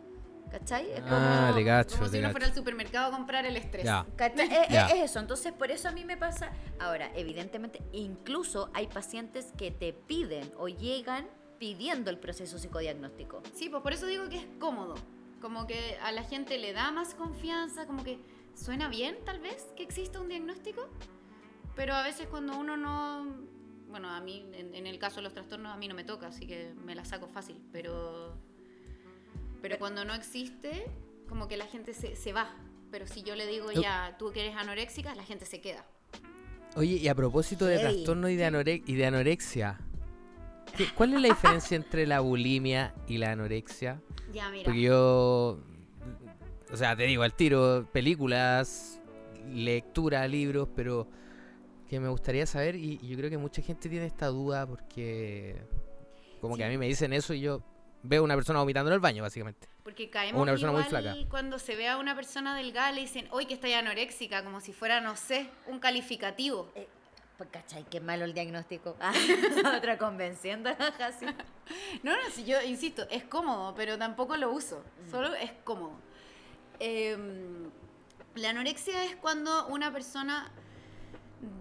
¿Cachai? Es Ah, como- te cacho, Como te si uno cacho. fuera al supermercado a comprar el estrés. Ya. ¿Cachai? Es, Ya. es eso, entonces por eso a mí me pasa. Ahora, evidentemente, incluso hay pacientes que te piden o llegan pidiendo el proceso psicodiagnóstico. Sí, pues por eso digo que es cómodo. Como que a la gente le da más confianza, como que suena bien tal vez que exista un diagnóstico, pero a veces cuando uno no... Bueno, a mí, en, en el caso de los trastornos, a mí no me toca, así que me la saco fácil, pero... Pero cuando no existe, como que la gente se, se va. Pero si yo le digo ya, tú que eres anoréxica, la gente se queda. Oye, y a propósito de Heavy. trastorno y de, anore- y de anorexia, ¿qué- ¿cuál es la diferencia entre la bulimia y la anorexia? Ya, mira. Porque yo, o sea, te digo al tiro, películas, lectura, libros, pero que me gustaría saber y, y yo creo que mucha gente tiene esta duda porque como que a mí me dicen eso y yo veo una persona vomitando en el baño, básicamente. Porque caemos una persona muy igual flaca. cuando se ve a una persona delgada le dicen, hoy que está anoréxica, como si fuera, no sé, un calificativo. Eh, pues, ¿cachai? Qué malo el diagnóstico. Ah, otra convención de así. No, no, si yo insisto, es cómodo, pero tampoco lo uso. Solo es cómodo. Em, la anorexia es cuando una persona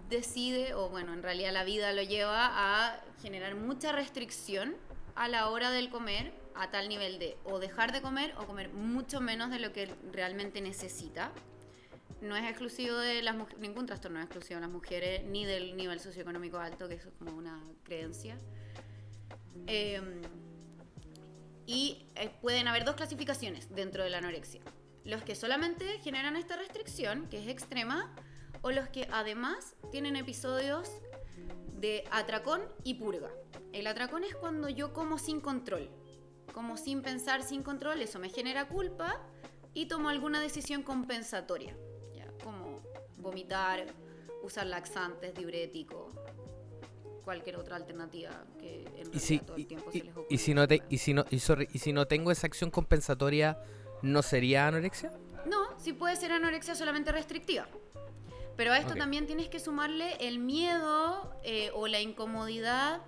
decide, o bueno, en realidad la vida lo lleva a generar mucha restricción a la hora del comer a tal nivel de o dejar de comer o comer mucho menos de lo que realmente necesita. No es exclusivo de las mujeres, ningún trastorno es exclusivo de las mujeres, ni del nivel socioeconómico alto, que es como una creencia. Eh, y eh, pueden haber dos clasificaciones dentro de la anorexia. Los que solamente generan esta restricción, que es extrema, o los que además tienen episodios de atracón y purga. El atracón es cuando yo como sin control, como sin pensar, sin control, eso me genera culpa y tomo alguna decisión compensatoria, vomitar, usar laxantes, diuréticos, cualquier otra alternativa que en realidad Y si, todo el y, tiempo y- se les ocurre. y si no te, y si no y, sorry, y si no tengo esa acción compensatoria, ¿no sería anorexia? No, sí puede ser anorexia solamente restrictiva. Pero a esto también tienes que sumarle el miedo eh, o la incomodidad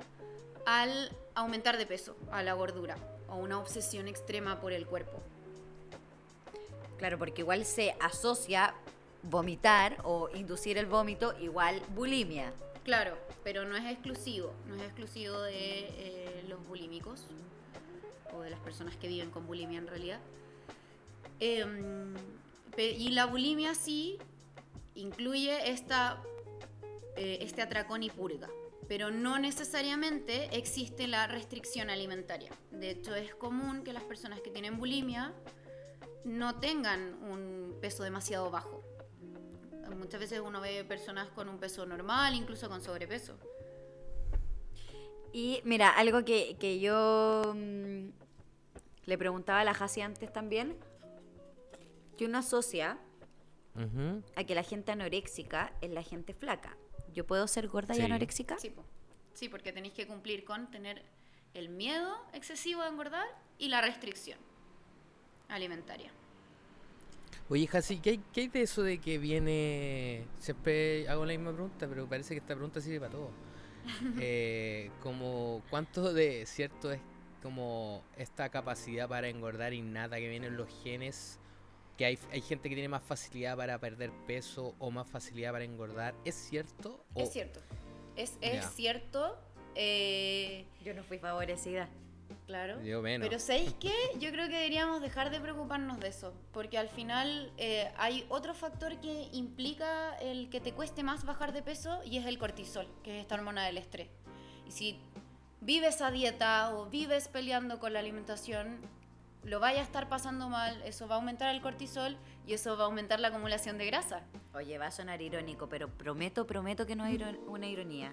al aumentar de peso, a la gordura, o una obsesión extrema por el cuerpo. Claro, porque igual se asocia vomitar o inducir el vómito igual bulimia. Claro, pero no es exclusivo, no es exclusivo de eh, los bulímicos o de las personas que viven con bulimia en realidad. Em, y la bulimia sí incluye esta, eh, este atracón y purga, pero no necesariamente existe la restricción alimentaria. De hecho, es común que las personas que tienen bulimia no tengan un peso demasiado bajo. Muchas veces uno ve personas con un peso normal, incluso con sobrepeso. Y mira, algo que, que yo mm, le preguntaba a la Jasi antes también, que uno asocia a que la gente anoréxica es la gente flaca. ¿Yo puedo ser gorda y anoréxica? Sí, po. sí, porque tenéis que cumplir con tener el miedo excesivo a engordar y la restricción alimentaria. Oye, Jasi, ¿qué hay, qué hay de eso de que viene... Siempre hago la misma pregunta, pero parece que esta pregunta sirve para todo. Eh, como, ¿cuánto de cierto es como esta capacidad para engordar innata que viene en los genes? Que hay, hay gente que tiene más facilidad para perder peso o más facilidad para engordar. ¿Es cierto? O- Es cierto. Es, es cierto. eh, Yo no fui favorecida. Claro. Yo menos. Pero ¿sabéis qué? Yo creo que deberíamos dejar de preocuparnos de eso, porque al final eh, hay otro factor que implica el que te cueste más bajar de peso y es el cortisol, que es esta hormona del estrés. Y si vives a dieta o vives peleando con la alimentación, lo vaya a estar pasando mal, eso va a aumentar el cortisol y eso va a aumentar la acumulación de grasa. Oye, va a sonar irónico, pero prometo, prometo que no es una ironía.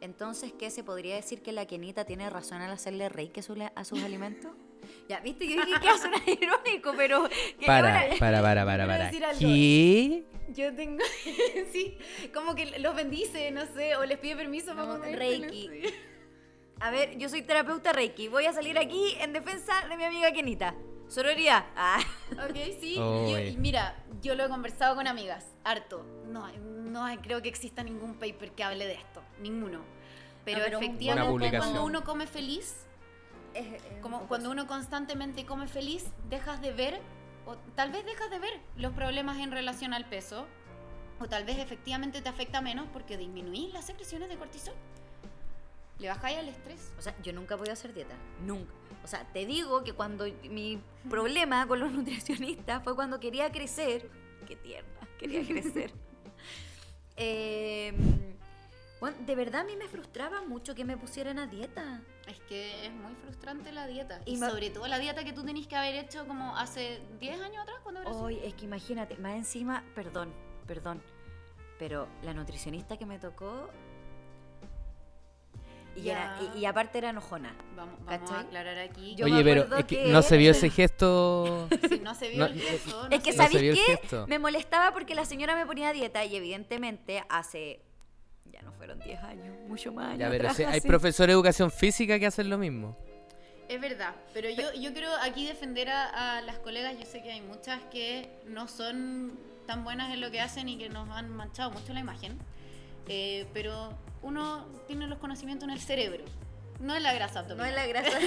Entonces, ¿qué se podría decir que la Kenita tiene razón al hacerle reiki a, su- a sus alimentos? Ya, viste, yo dije que sonar irónico, pero... que Para, ahora- para, para, para, para. ¿Qué? Yo tengo, sí, como que los bendice, no sé, o les pide permiso para No, comer. Reiki. no sé. A ver, yo soy terapeuta reiki. Voy a salir aquí en defensa de mi amiga Kenita. Sororidad. Ah. Ok, sí. Oh, yo- y mira, yo lo he conversado con amigas, harto. No, no creo que exista ningún paper que hable de esto, ninguno. Pero, No, pero efectivamente cuando uno come feliz, Es- es un como cuando uno constantemente come feliz, dejas de ver, o tal vez dejas de ver los problemas en relación al peso, o tal vez efectivamente te afecta menos porque disminuís las secreciones de cortisol. Le bajáis el estrés. O sea, yo nunca voy a hacer dieta. Nunca. O sea, te digo que cuando mi problema con los nutricionistas fue cuando quería crecer. Qué tierna, quería crecer. Eh, bueno, de verdad a mí me frustraba mucho que me pusieran a dieta. Es que es muy frustrante la dieta. Y Y, sobre todo la dieta que tú tenés que haber hecho como hace 10 años atrás, cuando eras Hoy, es que imagínate, más encima, perdón, perdón, pero la nutricionista que me tocó. Y, Ya. era- y, y aparte era enojona. Vamos, vamos a aclarar aquí. Yo Oye, pero es que que- no se vio ese gesto. Si no se vio No, el gesto, es que ¿sabéis qué? Me molestaba porque la señora me ponía a dieta y evidentemente hace. Ya no fueron 10 años, mucho más. años Ya, pero atrás, sí, hay profesores de educación física que hacen lo mismo. Es verdad, pero yo, yo quiero aquí defender a, a las colegas. Yo sé que hay muchas que no son tan buenas en lo que hacen y que nos han manchado mucho la imagen. Eh, pero uno tiene los conocimientos en el cerebro, no en la grasa No abdominal. es la grasa.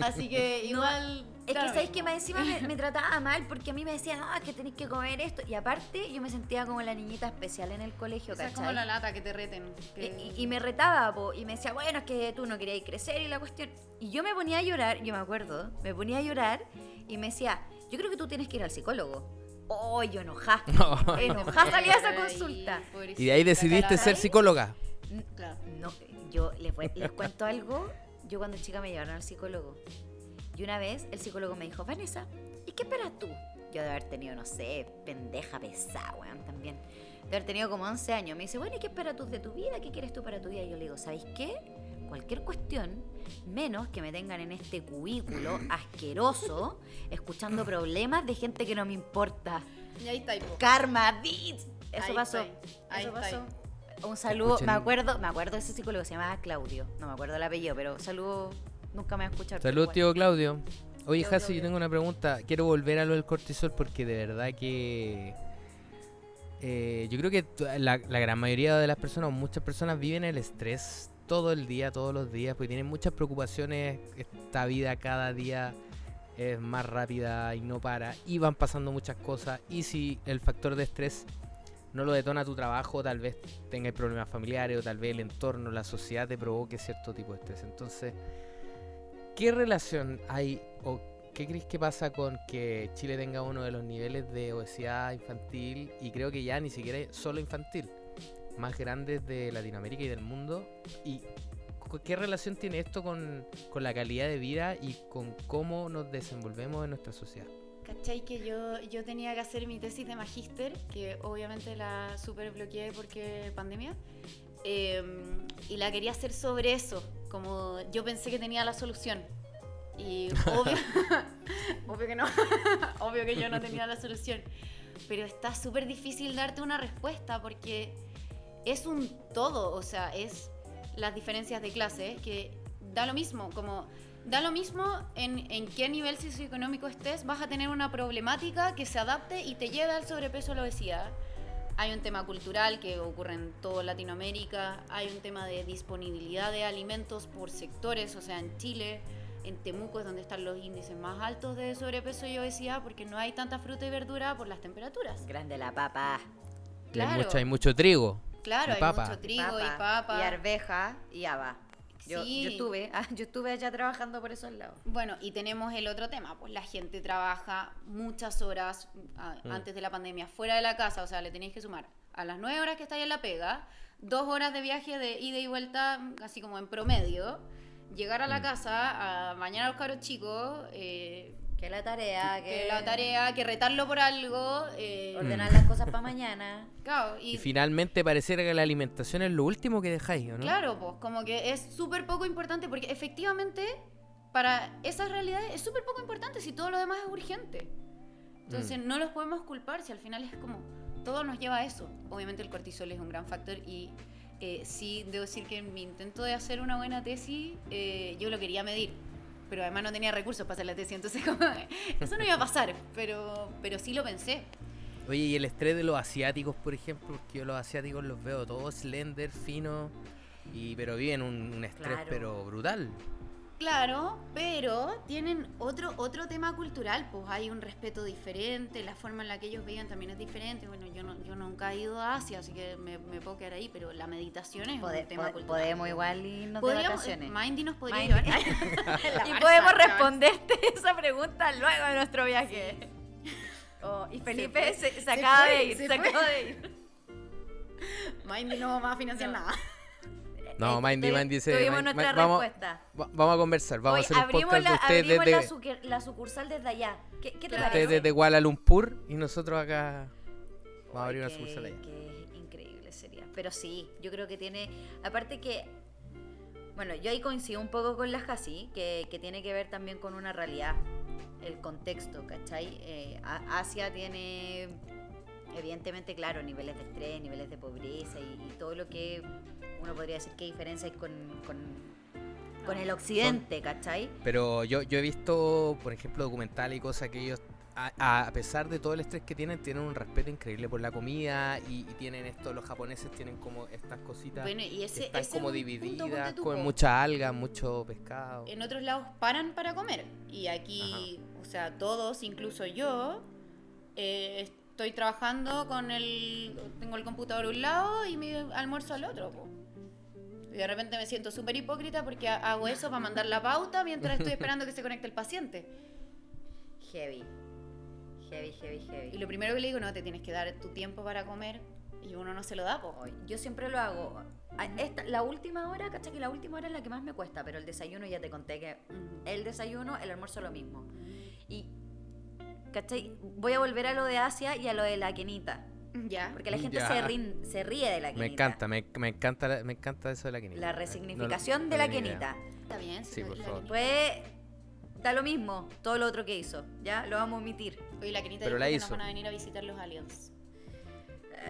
Así que igual. Es da que sabéis que más encima me, me trataba mal porque a mí me decían, no, es que tenéis que comer esto. Y aparte, yo me sentía como la niñita especial en el colegio, Esa es ¿cachai? como la lata que te reten. Y, que- y- y me retaba, po, y me decía, bueno, es que tú no querías crecer y la cuestión. Y yo me ponía a llorar, yo me acuerdo, me ponía a llorar y me decía, yo creo que tú tienes que ir al psicólogo. Oh, yo enojá. enojá salí a esa Ay, consulta. Y de ahí decidiste ser psicóloga. Claro. No, yo les, voy- les cuento algo. Yo cuando chica me llevaron al psicólogo. Y una vez el psicólogo me dijo, Vanessa, ¿y qué esperas tú? Yo de haber tenido, no sé, pendeja pesada, weón, también. De haber tenido como 11 años. Me dice, bueno, ¿y qué esperas tú de tu vida? ¿Qué quieres tú para tu vida? Y yo le digo, ¿sabéis qué? Cualquier cuestión, menos que me tengan en este cubículo asqueroso, escuchando problemas de gente que no me importa. Y ahí está. Karma, bitch. Eso Ahí pasó. ahí Eso pasó. Un saludo, Escuchen- me acuerdo, me acuerdo de ese psicólogo, se llamaba Claudio. No me acuerdo el apellido, pero saludo, nunca me va a escuchar. Salud, bueno. tío Claudio. Oye, Hasi, yo tengo una pregunta. Quiero volver a lo del cortisol porque de verdad que. eh, yo creo que la, la gran mayoría de las personas, o muchas personas, viven el estrés todo el día, todos los días, porque tienen muchas preocupaciones. Esta vida cada día es más rápida y no para. Y van pasando muchas cosas. Y si el factor de estrés no lo detona tu trabajo, tal vez tengas problemas familiares o tal vez el entorno, la sociedad te provoque cierto tipo de estrés. Entonces, ¿qué relación hay o qué crees que pasa con que Chile tenga uno de los niveles de obesidad infantil y creo que ya ni siquiera solo infantil, más grandes de Latinoamérica y del mundo? ¿Y qué relación tiene esto con, con la calidad de vida y con cómo nos desenvolvemos en nuestra sociedad? ¿Cachai? Que yo, yo tenía que hacer mi tesis de magíster, que obviamente la super bloqueé porque pandemia, eh, y la quería hacer sobre eso, como yo pensé que tenía la solución. Y obvio, obvio que no, obvio que yo no tenía la solución. Pero está súper difícil darte una respuesta porque es un todo, o sea, es las diferencias de clase, que da lo mismo, como da lo mismo en, en qué nivel socioeconómico estés, vas a tener una problemática que se adapte y te lleve al sobrepeso o la obesidad. Hay un tema cultural que ocurre en toda Latinoamérica, hay un tema de disponibilidad de alimentos por sectores, o sea, en Chile, en Temuco es donde están los índices más altos de sobrepeso y obesidad porque no hay tanta fruta y verdura por las temperaturas. Grande la papa. Claro. Hay mucho, hay mucho trigo. Claro, Y hay papa. mucho trigo y papa. Y arveja y haba. Yo, Sí. yo estuve, ah, yo estuve allá trabajando por esos lados. Bueno, y tenemos el otro tema, pues la gente trabaja muchas horas a- Mm. antes de la pandemia fuera de la casa, o sea, le tenéis que sumar a las nueve horas que estáis en la pega, dos horas de viaje de ida y vuelta, así como en promedio, llegar a la Mm. casa a bañar a los cabros chicos, eh, Que la tarea, que, que la tarea, que retarlo por algo. eh, Ordenar las cosas para mañana. claro, y, Y finalmente pareciera que la alimentación es lo último que dejáis, ¿o ¿no? claro, pues como que es súper poco importante porque efectivamente para esas realidades es súper poco importante si todo lo demás es urgente. Entonces Mm. no los podemos culpar si al final es como todo nos lleva a eso. Obviamente el cortisol es un gran factor y eh, sí debo decir que en mi intento de hacer una buena tesis eh, yo lo quería medir. Pero además no tenía recursos para hacer la tesis, entonces como, eso no iba a pasar, pero, pero sí lo pensé. Oye, y el estrés de los asiáticos, por ejemplo, porque yo los asiáticos los veo todos slender, finos, y, pero viven un, un estrés Claro. pero brutal. Claro, pero tienen otro, otro tema cultural, pues hay un respeto diferente, la forma en la que ellos veían también es diferente. Bueno, yo, no, yo nunca he ido a Asia, así que me, me puedo quedar ahí, pero la meditación es un tema cultural. podemos igual irnos de vacaciones. Mindy nos podría Mindy. llevar. y podemos responderte esa pregunta luego de nuestro viaje. Oh, y Felipe se, se se acaba fue, de ir, se se, fue. acaba de ir. Mindy no va a financiar nada. No, Mindy, tuvi- Mindy dice, Tuvimos "Ma- nuestra vamos- respuesta. Va- vamos a conversar, vamos a hacer un podcast la, de ustedes abrimos la, desde, sucur- la sucursal desde allá. ¿Qué, qué te parece? ustedes desde Kuala Lumpur y nosotros acá vamos a abrir una sucursal allá. qué increíble sería. Pero sí, yo creo que tiene. Aparte que. Bueno, yo ahí coincido un poco con la Hasi, que, que tiene que ver también con una realidad, el contexto, ¿cachai? Eh, Asia tiene, evidentemente, claro, niveles de estrés, niveles de pobreza y, y todo lo que uno podría decir que diferencia hay con, con, con el occidente, ¿cachai? Pero yo, yo he visto, por ejemplo, documentales y cosas que ellos, a, a pesar de todo el estrés que tienen, tienen un respeto increíble por la comida y, y tienen esto, los japoneses tienen como estas cositas Bueno, y que ese, están ese como es divididas, comen mucha alga, mucho pescado. En otros lados paran para comer. Y aquí, o sea, todos, incluso yo, eh, estoy trabajando con el. Tengo el computador a un lado y mi almuerzo al otro. po. Y de repente me siento súper hipócrita porque ha- hago eso para mandar la pauta mientras estoy esperando que se conecte el paciente. Heavy. Heavy, heavy, Y heavy. lo primero que le digo, no, te tienes que dar tu tiempo para comer y uno no se lo da, po. Yo siempre lo hago. Esta, la última hora, ¿cachai? Que la última hora es la que más me cuesta, pero el desayuno ya te conté que Ujú. el desayuno, el almuerzo lo mismo. Y, ¿cachai? Voy a volver a lo de Asia y a lo de la quenita. Ya. Porque la gente Ya. se, rin- se ríe de la quenita. Me encanta, me, me encanta, me encanta eso de la quenita. La resignificación no de la quenita. Está bien. Sí, por favor. Pues da lo mismo todo lo otro que hizo. ¿Ya? Lo vamos a omitir. Oye, la quenita Pero dijo la que hizo. nos van a venir a visitar los aliens.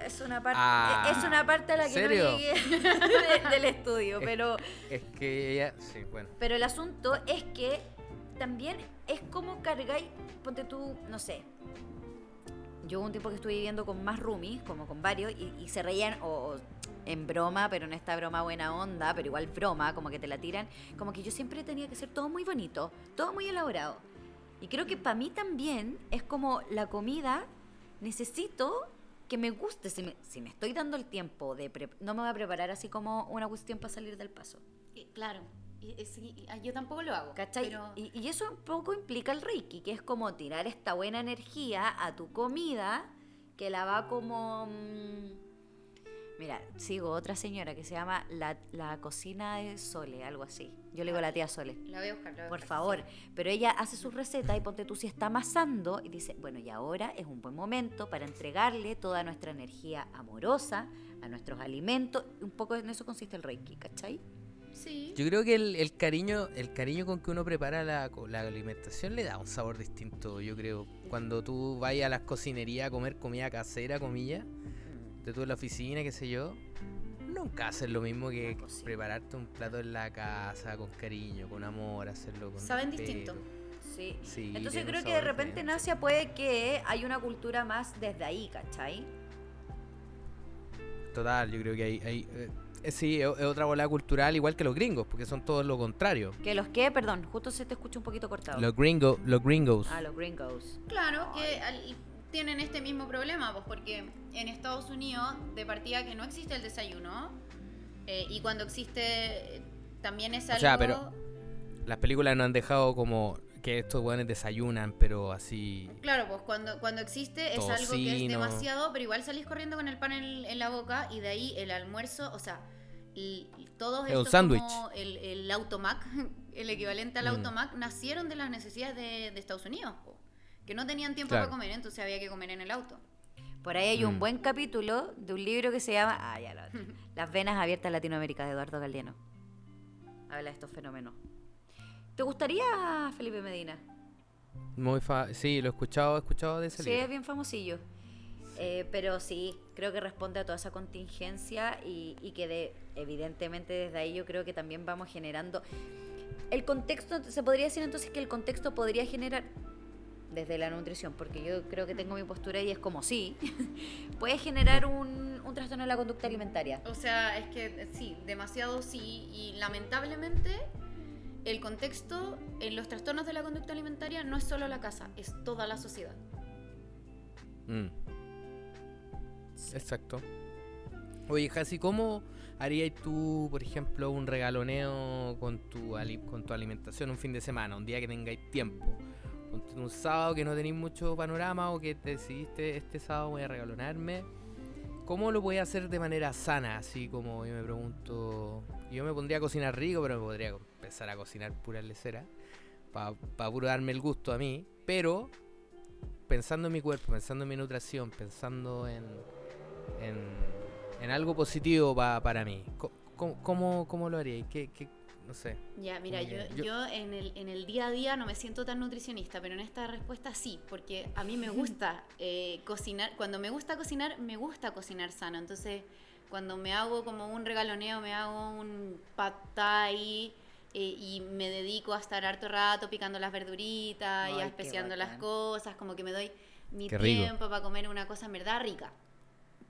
Es una parte, Ah, es una parte a la que ¿serio? no llegué de- del estudio, Es- pero... Es que ella, sí, bueno. Pero el asunto es que también es como cargáis, ponte tú, no sé. Yo un tiempo que estuve viviendo con más roomies, como con varios, y, y se reían, o, en broma, pero en esta broma buena onda, pero igual broma, como que te la tiran. Como que yo siempre tenía que ser todo muy bonito, todo muy elaborado. Y creo que para mí también es como la comida, necesito que me guste. Si me, si me estoy dando el tiempo de... no me voy a preparar así como una cuestión para salir del paso. Eh, claro. Y- y sí, y- ah, yo tampoco lo hago. ¿Cachai? Pero... Y, y eso un poco implica el Reiki, que es como tirar esta buena energía a tu comida, que la va como... mm, Mira, sigo otra señora que se llama la, la cocina de Sole, algo así. Yo le digo la tía Sole. La voy a buscar, la voy a Por buscar, favor, sí. pero ella hace su receta y ponte tú si está amasando y dice, bueno, y ahora es un buen momento para entregarle toda nuestra energía amorosa a nuestros alimentos. Un poco en eso consiste el Reiki, ¿cachai? Sí. Yo creo que el, el cariño, el cariño con que uno prepara la, co- la alimentación le da un sabor distinto, yo creo. Cuando tú vayas a las cocinerías a comer comida casera, comillas, de tú en la oficina, qué sé yo, nunca haces lo mismo que Imposible. prepararte un plato en la casa con cariño, con amor, hacerlo con Saben respeto. distinto. Sí. Sí, Entonces creo que de repente en diferente. Asia puede que hay una cultura más desde ahí, ¿cachai? Total, yo creo que hay, hay eh, sí, es, otra bola cultural igual que los gringos, porque son todos lo contrario. Que los que, perdón, justo se te escucha un poquito cortado. Los gringos, los gringos. Ah, los gringos. Claro que al- tienen este mismo problema, pues porque en Estados Unidos, de partida que no existe el desayuno, eh, y cuando existe eh, también es O algo... sea, pero- Las películas nos han dejado como que estos weones desayunan, pero así. Claro, pues cuando, cuando existe es algo que es demasiado, pero igual salís corriendo con el pan en, en la boca y de ahí el almuerzo, o sea, y, y todos estos como el, el Automac, el equivalente al Mm. Automac, nacieron de las necesidades de, de Estados Unidos, po, que no tenían tiempo Claro. para comer, entonces había que comer en el auto. Por ahí hay un Mm. buen capítulo de un libro que se llama ah, ya lo- Las venas abiertas Latinoamérica de Eduardo Galdiano. Habla de estos fenómenos. ¿Te gustaría, Felipe Medina? Muy fa sí, lo he escuchado, he escuchado de ese Sí, libro. es bien famosillo. Eh, pero sí, creo que responde a toda esa contingencia y, y que de, evidentemente desde ahí yo creo que también vamos generando... El contexto, se podría decir entonces que el contexto podría generar, desde la nutrición, porque yo creo que tengo mi postura y es como sí, puede generar un, un trastorno de la conducta alimentaria. O sea, es que eh, sí, demasiado sí, y lamentablemente el contexto en los trastornos de la conducta alimentaria no es solo la casa, es toda la sociedad. Mm. Exacto. Oye, Jasi, ¿cómo harías tú, por ejemplo, un regaloneo con tu, con tu alimentación un fin de semana, un día que tengáis tiempo? Un sábado que no tenéis mucho panorama o que te decidiste este sábado voy a regalonarme. ¿Cómo lo voy a hacer de manera sana? Así como yo me pregunto. Yo me pondría a cocinar rico, pero me podría empezar a cocinar pura lecera. Para puro darme el gusto a mí. Pero pensando en mi cuerpo, pensando en mi nutrición, pensando en, en, en algo positivo pa- para mí. ¿Cómo, cómo, cómo lo haríais? ¿Qué, qué, no sé. Ya, mira, yo, yo- yo en, el, en el día a día no me siento tan nutricionista, pero en esta respuesta sí, porque a mí me gusta eh, cocinar. Cuando me gusta cocinar, me gusta cocinar sano. Entonces, cuando me hago como un regaloneo, me hago un pad thai eh, y me dedico a estar harto rato picando las verduritas y Ay, qué especiando las cosas, como que me doy mi Qué rico. tiempo para comer una cosa en verdad rica.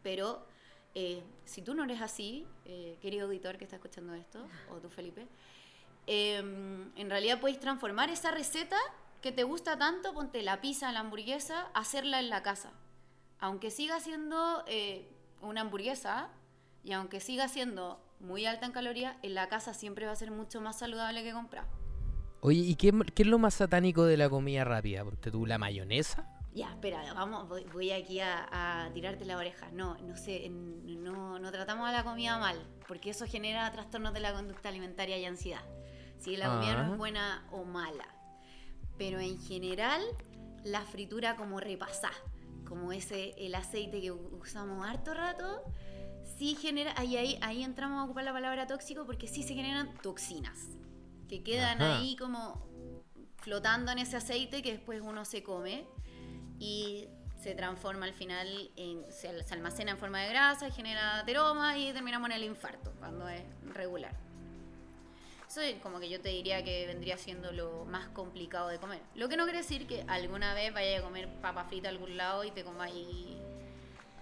Pero eh, si tú no eres así, eh, querido auditor que está escuchando esto, o tú Felipe, eh, en realidad puedes transformar esa receta que te gusta tanto, ponte la pizza, la hamburguesa, hacerla en la casa. Aunque siga siendo eh, una hamburguesa y aunque siga siendo muy alta en calorías, en la casa siempre va a ser mucho más saludable que comprar. Oye, ¿y qué, qué es lo más satánico de la comida rápida? Ponte tú, la mayonesa. Ya, espera, vamos, voy, voy aquí a, a tirarte la oreja. No, no sé, no, no tratamos a la comida mal, porque eso genera trastornos de la conducta alimentaria y ansiedad. Si la comida no Ah. es buena o mala. Pero en general, la fritura como repasá, como ese, el aceite que usamos harto rato, sí genera, ahí, ahí, ahí entramos a ocupar la palabra tóxico porque sí se generan toxinas, que quedan Ajá. ahí como flotando en ese aceite que después uno se come y se transforma al final en, se, se almacena en forma de grasa, genera ateroma y terminamos en el infarto cuando es regular. Eso es como que yo te diría que vendría siendo lo más complicado de comer. Lo que no quiere decir que alguna vez vayas a comer papa frita a algún lado y te comas ahí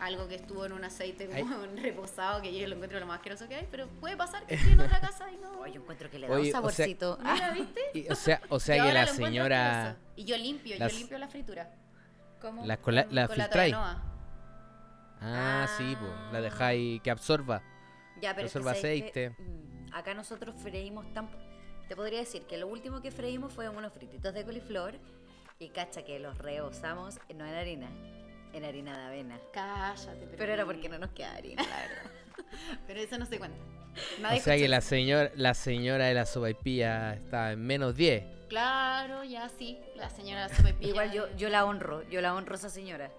algo que estuvo en un aceite como reposado, que yo lo encuentro lo más asqueroso que hay, pero puede pasar que esté en otra casa y no... Yo encuentro que le da Oye, un o sea- saborcito. Ah, Mira, ¿viste? Y, o sea, o sea Y que la señora... Y yo limpio, las- yo limpio la fritura. ¿Cómo? Las cola- Con- la con. Ah, sí, pues. La dejáis que absorba. Ya, pero es que que, aceite. mm, acá nosotros freímos tan... Te podría decir que lo último que freímos fue unos frititos de coliflor y cacha que los rebosamos no en harina, en harina de avena. Cállate. Pero era porque no nos queda harina, la verdad. Pero eso no se cuenta. O sea que la, eso. señor, la señora de la sopaipilla está en menos 10. Claro, ya sí. La señora sopaipilla. Igual yo, yo la honro, yo la honro a esa señora.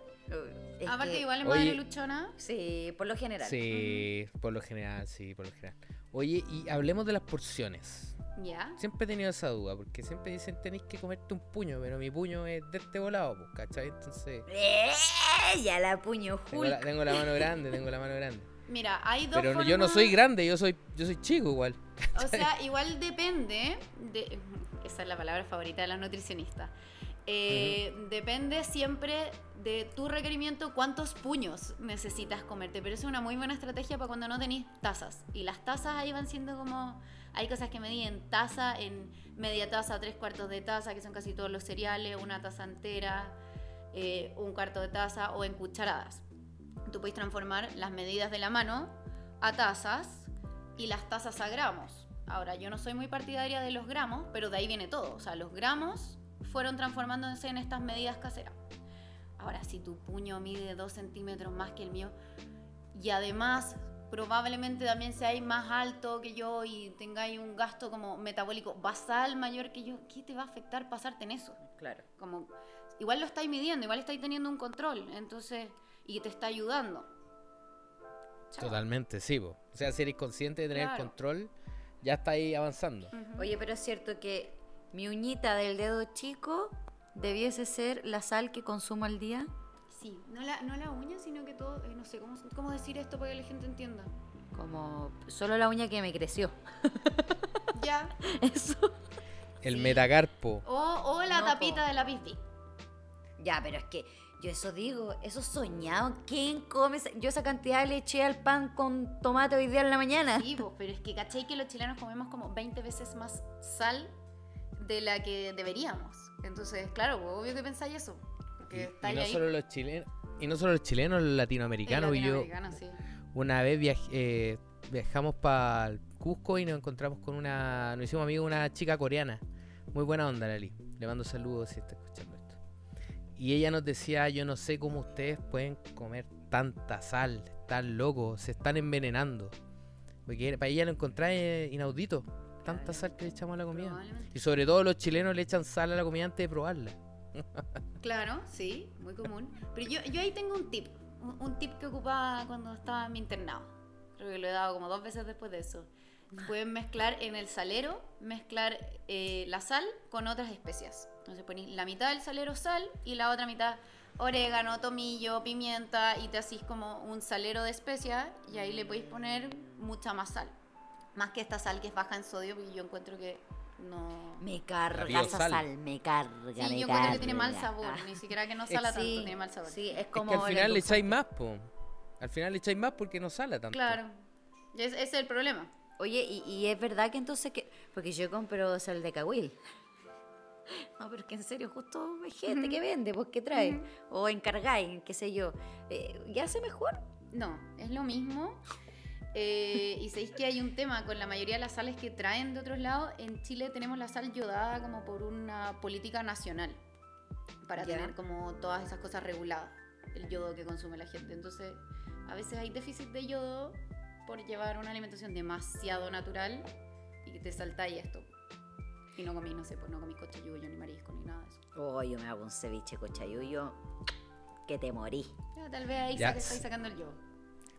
Es Aparte, que- igual es Oye. madre luchona. Sí, por lo general. Sí, por lo general, sí, por lo general. Oye, y hablemos de las porciones. Ya. Siempre he tenido esa duda, porque siempre dicen tenéis que comerte un puño, pero mi puño es de este volado, pues, ¿cachai? Entonces, ¡Eh! Ya la puño tengo la, Hulk. tengo la mano grande, tengo la mano grande. Mira, hay dos Pero yo no soy grande, yo soy, yo soy chico igual. O sea, igual depende de... Esa es la palabra favorita de la nutricionista. Eh, Depende siempre de tu requerimiento cuántos puños necesitas comerte. Pero es una muy buena estrategia para cuando no tenéis tazas. Y las tazas ahí van siendo como... Hay cosas que medían taza en media taza, tres cuartos de taza, que son casi todos los cereales, una taza entera, eh, un cuarto de taza o en cucharadas. Tú puedes transformar las medidas de la mano a tazas y las tazas a gramos. Ahora, yo no soy muy partidaria de los gramos, pero de ahí viene todo. O sea, los gramos fueron transformándose en estas medidas caseras. Ahora, si tu puño mide 2 centímetros más que el mío y además probablemente también seáis más alto que yo y tengáis un gasto como metabólico basal mayor que yo, ¿qué te va a afectar pasarte en eso? Claro. Como, igual lo estáis midiendo, igual estáis teniendo un control, entonces, y te está ayudando. Chao. Totalmente, sí, po. O sea, si eres consciente de tener Claro. control, ya estáis avanzando. Ujú. Oye, pero es cierto que mi uñita del dedo chico debiese ser la sal que consumo al día. Sí, no la, no la uña, sino que todo, eh, no sé cómo, cómo decir esto para que la gente entienda. Como solo la uña que me creció. Ya. Eso. El Sí. metacarpo. O, o la No, tapita po. de lápiz Bic. Ya, pero es que yo eso digo, eso soñado. ¿Quién come? esa- Yo esa cantidad le eché al pan con tomate hoy día en la mañana. Sí, po, pero es que cachai que los chilenos comemos como 20 veces más sal de la que deberíamos. Entonces, claro, po, obvio que pensáis eso. Y, no ahí. solo los chilenos, y no solo los chilenos, los latinoamericanos. y yo sí. una vez viaj- eh, viajamos para Cusco y nos encontramos con una, nos hicimos amigos una chica coreana. Muy buena onda, Lali. Le mando saludos si está escuchando esto. Y ella nos decía, yo no sé cómo ustedes pueden comer tanta sal, están locos, se están envenenando. Porque para ella lo encontraba eh, inaudito, tanta sal que le echamos a la comida. Y sobre todo los chilenos le echan sal a la comida antes de probarla. Claro, sí, muy común. Pero yo, yo ahí tengo un tip. Un, un tip que ocupaba cuando estaba en mi internado. Creo que lo he dado como dos veces después de eso. Pueden mezclar en el salero, mezclar eh, la sal con otras especias. Entonces ponéis la mitad del salero sal y la otra mitad orégano, tomillo, pimienta y te hacís como un salero de especias y ahí le podéis poner mucha más sal. Más que esta sal que es baja en sodio porque yo encuentro que no... Me carga esa sal, me carga, Sí, me yo encuentro que tiene mal sabor, Ah. ni siquiera que no sala tanto, Sí, tiene mal sabor. Sí, es Es como que al final le echáis más, po. Al final le echáis más porque no sala tanto. Claro, es- ese es el problema. Oye, y, y es verdad que entonces que. Porque yo compro sal de Cahuil. No, pero es que en serio, justo hay gente que vende, pues que trae. O encargáis, qué sé yo. Eh, ¿Ya hace mejor? No, es lo mismo. Eh, y sabéis que hay un tema con la mayoría de las sales que traen de otros lados. En Chile tenemos la sal yodada como por una política nacional. Para Ya. tener como todas esas cosas reguladas. El yodo que consume la gente. Entonces, a veces hay déficit de yodo por llevar una alimentación demasiado natural y que te saltáis esto. Y no comí, no sé, pues no comí cochayuyo, ni marisco, ni nada de eso. Oh, yo me hago un ceviche cochayuyo que te morí. Ya, tal vez ahí saca- estáis sacando el yodo.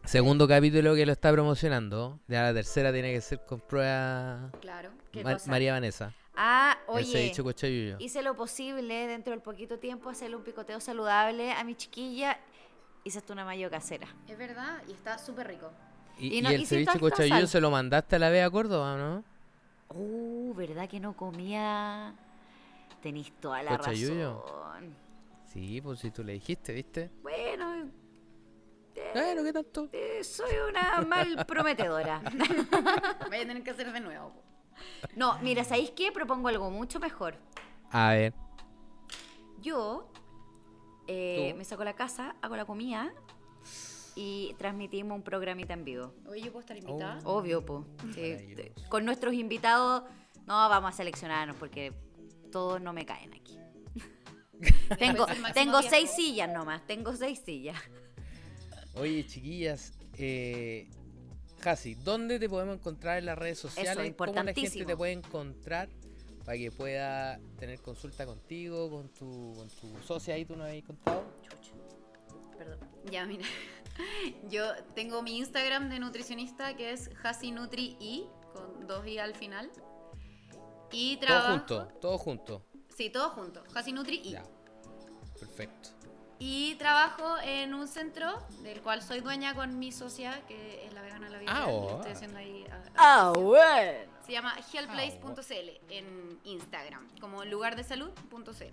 Segundo capítulo que lo está promocionando. Ya la tercera tiene que ser con prueba Claro. ¿Qué Ma- cosa? María Vanessa. Ah, El oye. ceviche cochayuyo. Hice lo posible dentro del poquito tiempo hacerle un picoteo saludable a mi chiquilla. Hice hasta una mayo casera. Es verdad, y está súper rico. Y, y no- y y el ceviche cochayuyo se lo mandaste a la Bea Córdoba, ¿no? Uh, ¿verdad que no comía? Tenéis toda la ¿Cochayuyo? razón. Sí, pues si tú le dijiste, ¿viste? Bueno, Bueno, ¿qué tanto? eh, soy una mal prometedora. Voy a tener que hacer de nuevo. po. No, mira, ¿sabéis qué? Propongo algo mucho mejor. A ver. Yo eh, me saco la casa, hago la comida y transmitimos un programita en vivo. Oye, ¿yo puedo estar invitada? Obvio, po. Sí, con nuestros invitados, no vamos a seleccionarnos porque todos no me caen aquí. tengo tengo seis sillas nomás, tengo seis sillas. Oye, chiquillas, eh, Hasi, ¿dónde te podemos encontrar en las redes sociales? ¿Cómo la gente importantísimo. te puede encontrar para que pueda tener consulta contigo, con tu, con tu socia ahí, tú nos habías contado? Perdón. Ya, mira. Yo tengo mi Instagram de nutricionista que es HasiNutriI, con dos i al final. Y Todo trabajo... junto, todo junto. Sí, todo junto. HasiNutriI. Ya. Perfecto. Y trabajo en un centro del cual soy dueña con mi socia, que es la vegana de la vida. Ah, oh. estoy haciendo ahí... a- a- Ah, bueno. Se llama healthplace.cl en Instagram, como lugardesalud.cl.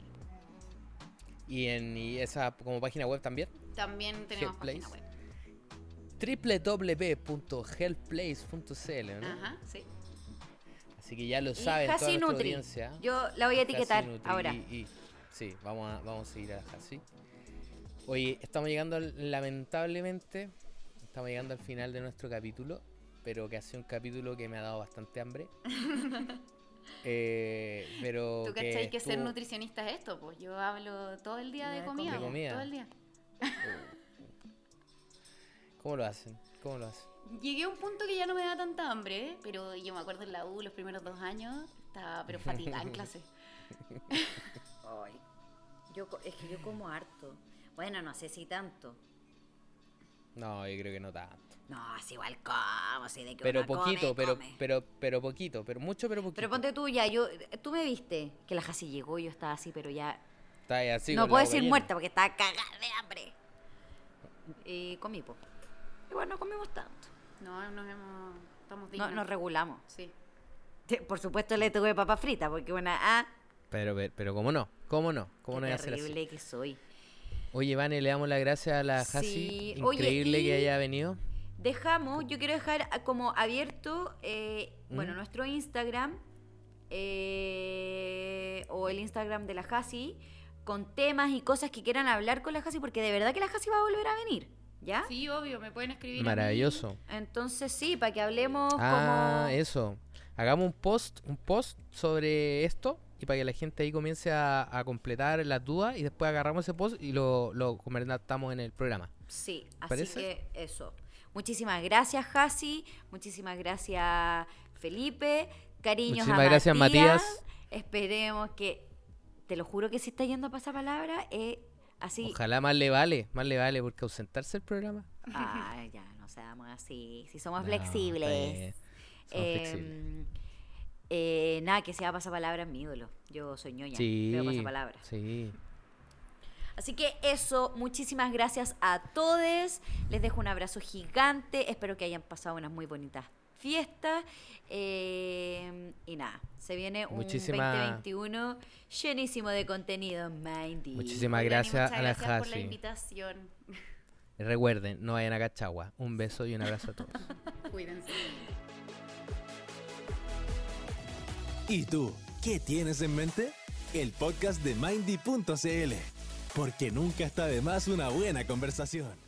Y en y esa como página web también. También tenemos Healthplace. página web. www.healthplace.cl ¿no? Ajá, sí. Así que ya lo saben toda nuestra Nutri. audiencia. Yo la voy a etiquetar ahora. y- y- sí, vamos a, vamos a seguir a Hasi. Oye, estamos llegando, al- lamentablemente, estamos llegando al final de nuestro capítulo, pero que ha sido un capítulo que me ha dado bastante hambre. Eh, pero ¿Tú cachai que ser estuvo- nutricionista es esto? Pues yo hablo todo el día de comida. De comida. Todo el día. ¿Cómo lo hacen? ¿Cómo lo hace? Llegué a un punto que ya no me da tanta hambre, pero yo me acuerdo en la U los primeros dos años, estaba pero fatigada en clase. Ay, yo, es que yo como harto. Bueno, no sé si tanto. No, yo creo que no tanto. No, es igual como, si de que Pero come, poquito, pero, come. pero, pero poquito, pero mucho, pero poquito. Pero ponte tú ya, yo, tú me viste que la Jasi llegó y yo estaba así, pero ya... Está ahí así. no puedo decir llena. muerta porque estaba cagada de hambre. Y comí, po. Igual no comimos tanto. No, nos hemos. Estamos No, dignos. nos regulamos. Sí. Por supuesto le tuve papa frita porque una... Ah, Pero, pero, pero ¿cómo no? ¿Cómo no? ¿Cómo qué no voy a hacer así? terrible que soy. Oye, Vane, le damos las gracias a la Hasi. Sí, Increíble que haya venido. Dejamos, yo quiero dejar como abierto, eh, bueno, nuestro Instagram eh, o el Instagram de la Hasi con temas y cosas que quieran hablar con la Hasi porque de verdad que la Hasi va a volver a venir, ¿ya? Sí, obvio, me pueden escribir. a mí. Maravilloso. Entonces sí, para que hablemos Ah, como... eso. Hagamos un post, un post sobre esto y para que la gente ahí comience a, a completar las dudas y después agarramos ese post y lo, lo comentamos en el programa. Sí, así ¿Parece? que eso. Muchísimas gracias, Hasi. Muchísimas gracias, Felipe. Cariños Muchísimas a gracias, Matías. Esperemos que, te lo juro que si está yendo a pasapalabra, eh, así. Ojalá más le vale, más le vale porque ausentarse el programa. Ah, ya, no seamos así. Si somos No, flexibles. Somos flexibles. Eh, nada, que sea pasapalabra es mi ídolo. Yo soy ñoña. Sí, Veo pasapalabra. sí. Así que eso, muchísimas gracias a todos. Les dejo un abrazo gigante. Espero que hayan pasado unas muy bonitas fiestas. Eh, y nada, se viene un Muchísima- 2021 llenísimo de contenido Mindy. Muchísimas gracias muchas a la gracias por la invitación. Recuerden, no vayan a Cachagua. Un beso y un abrazo a todos. Cuídense. ¿Y tú, qué tienes en mente? El podcast de Mindy.cl. Porque nunca está de más una buena conversación.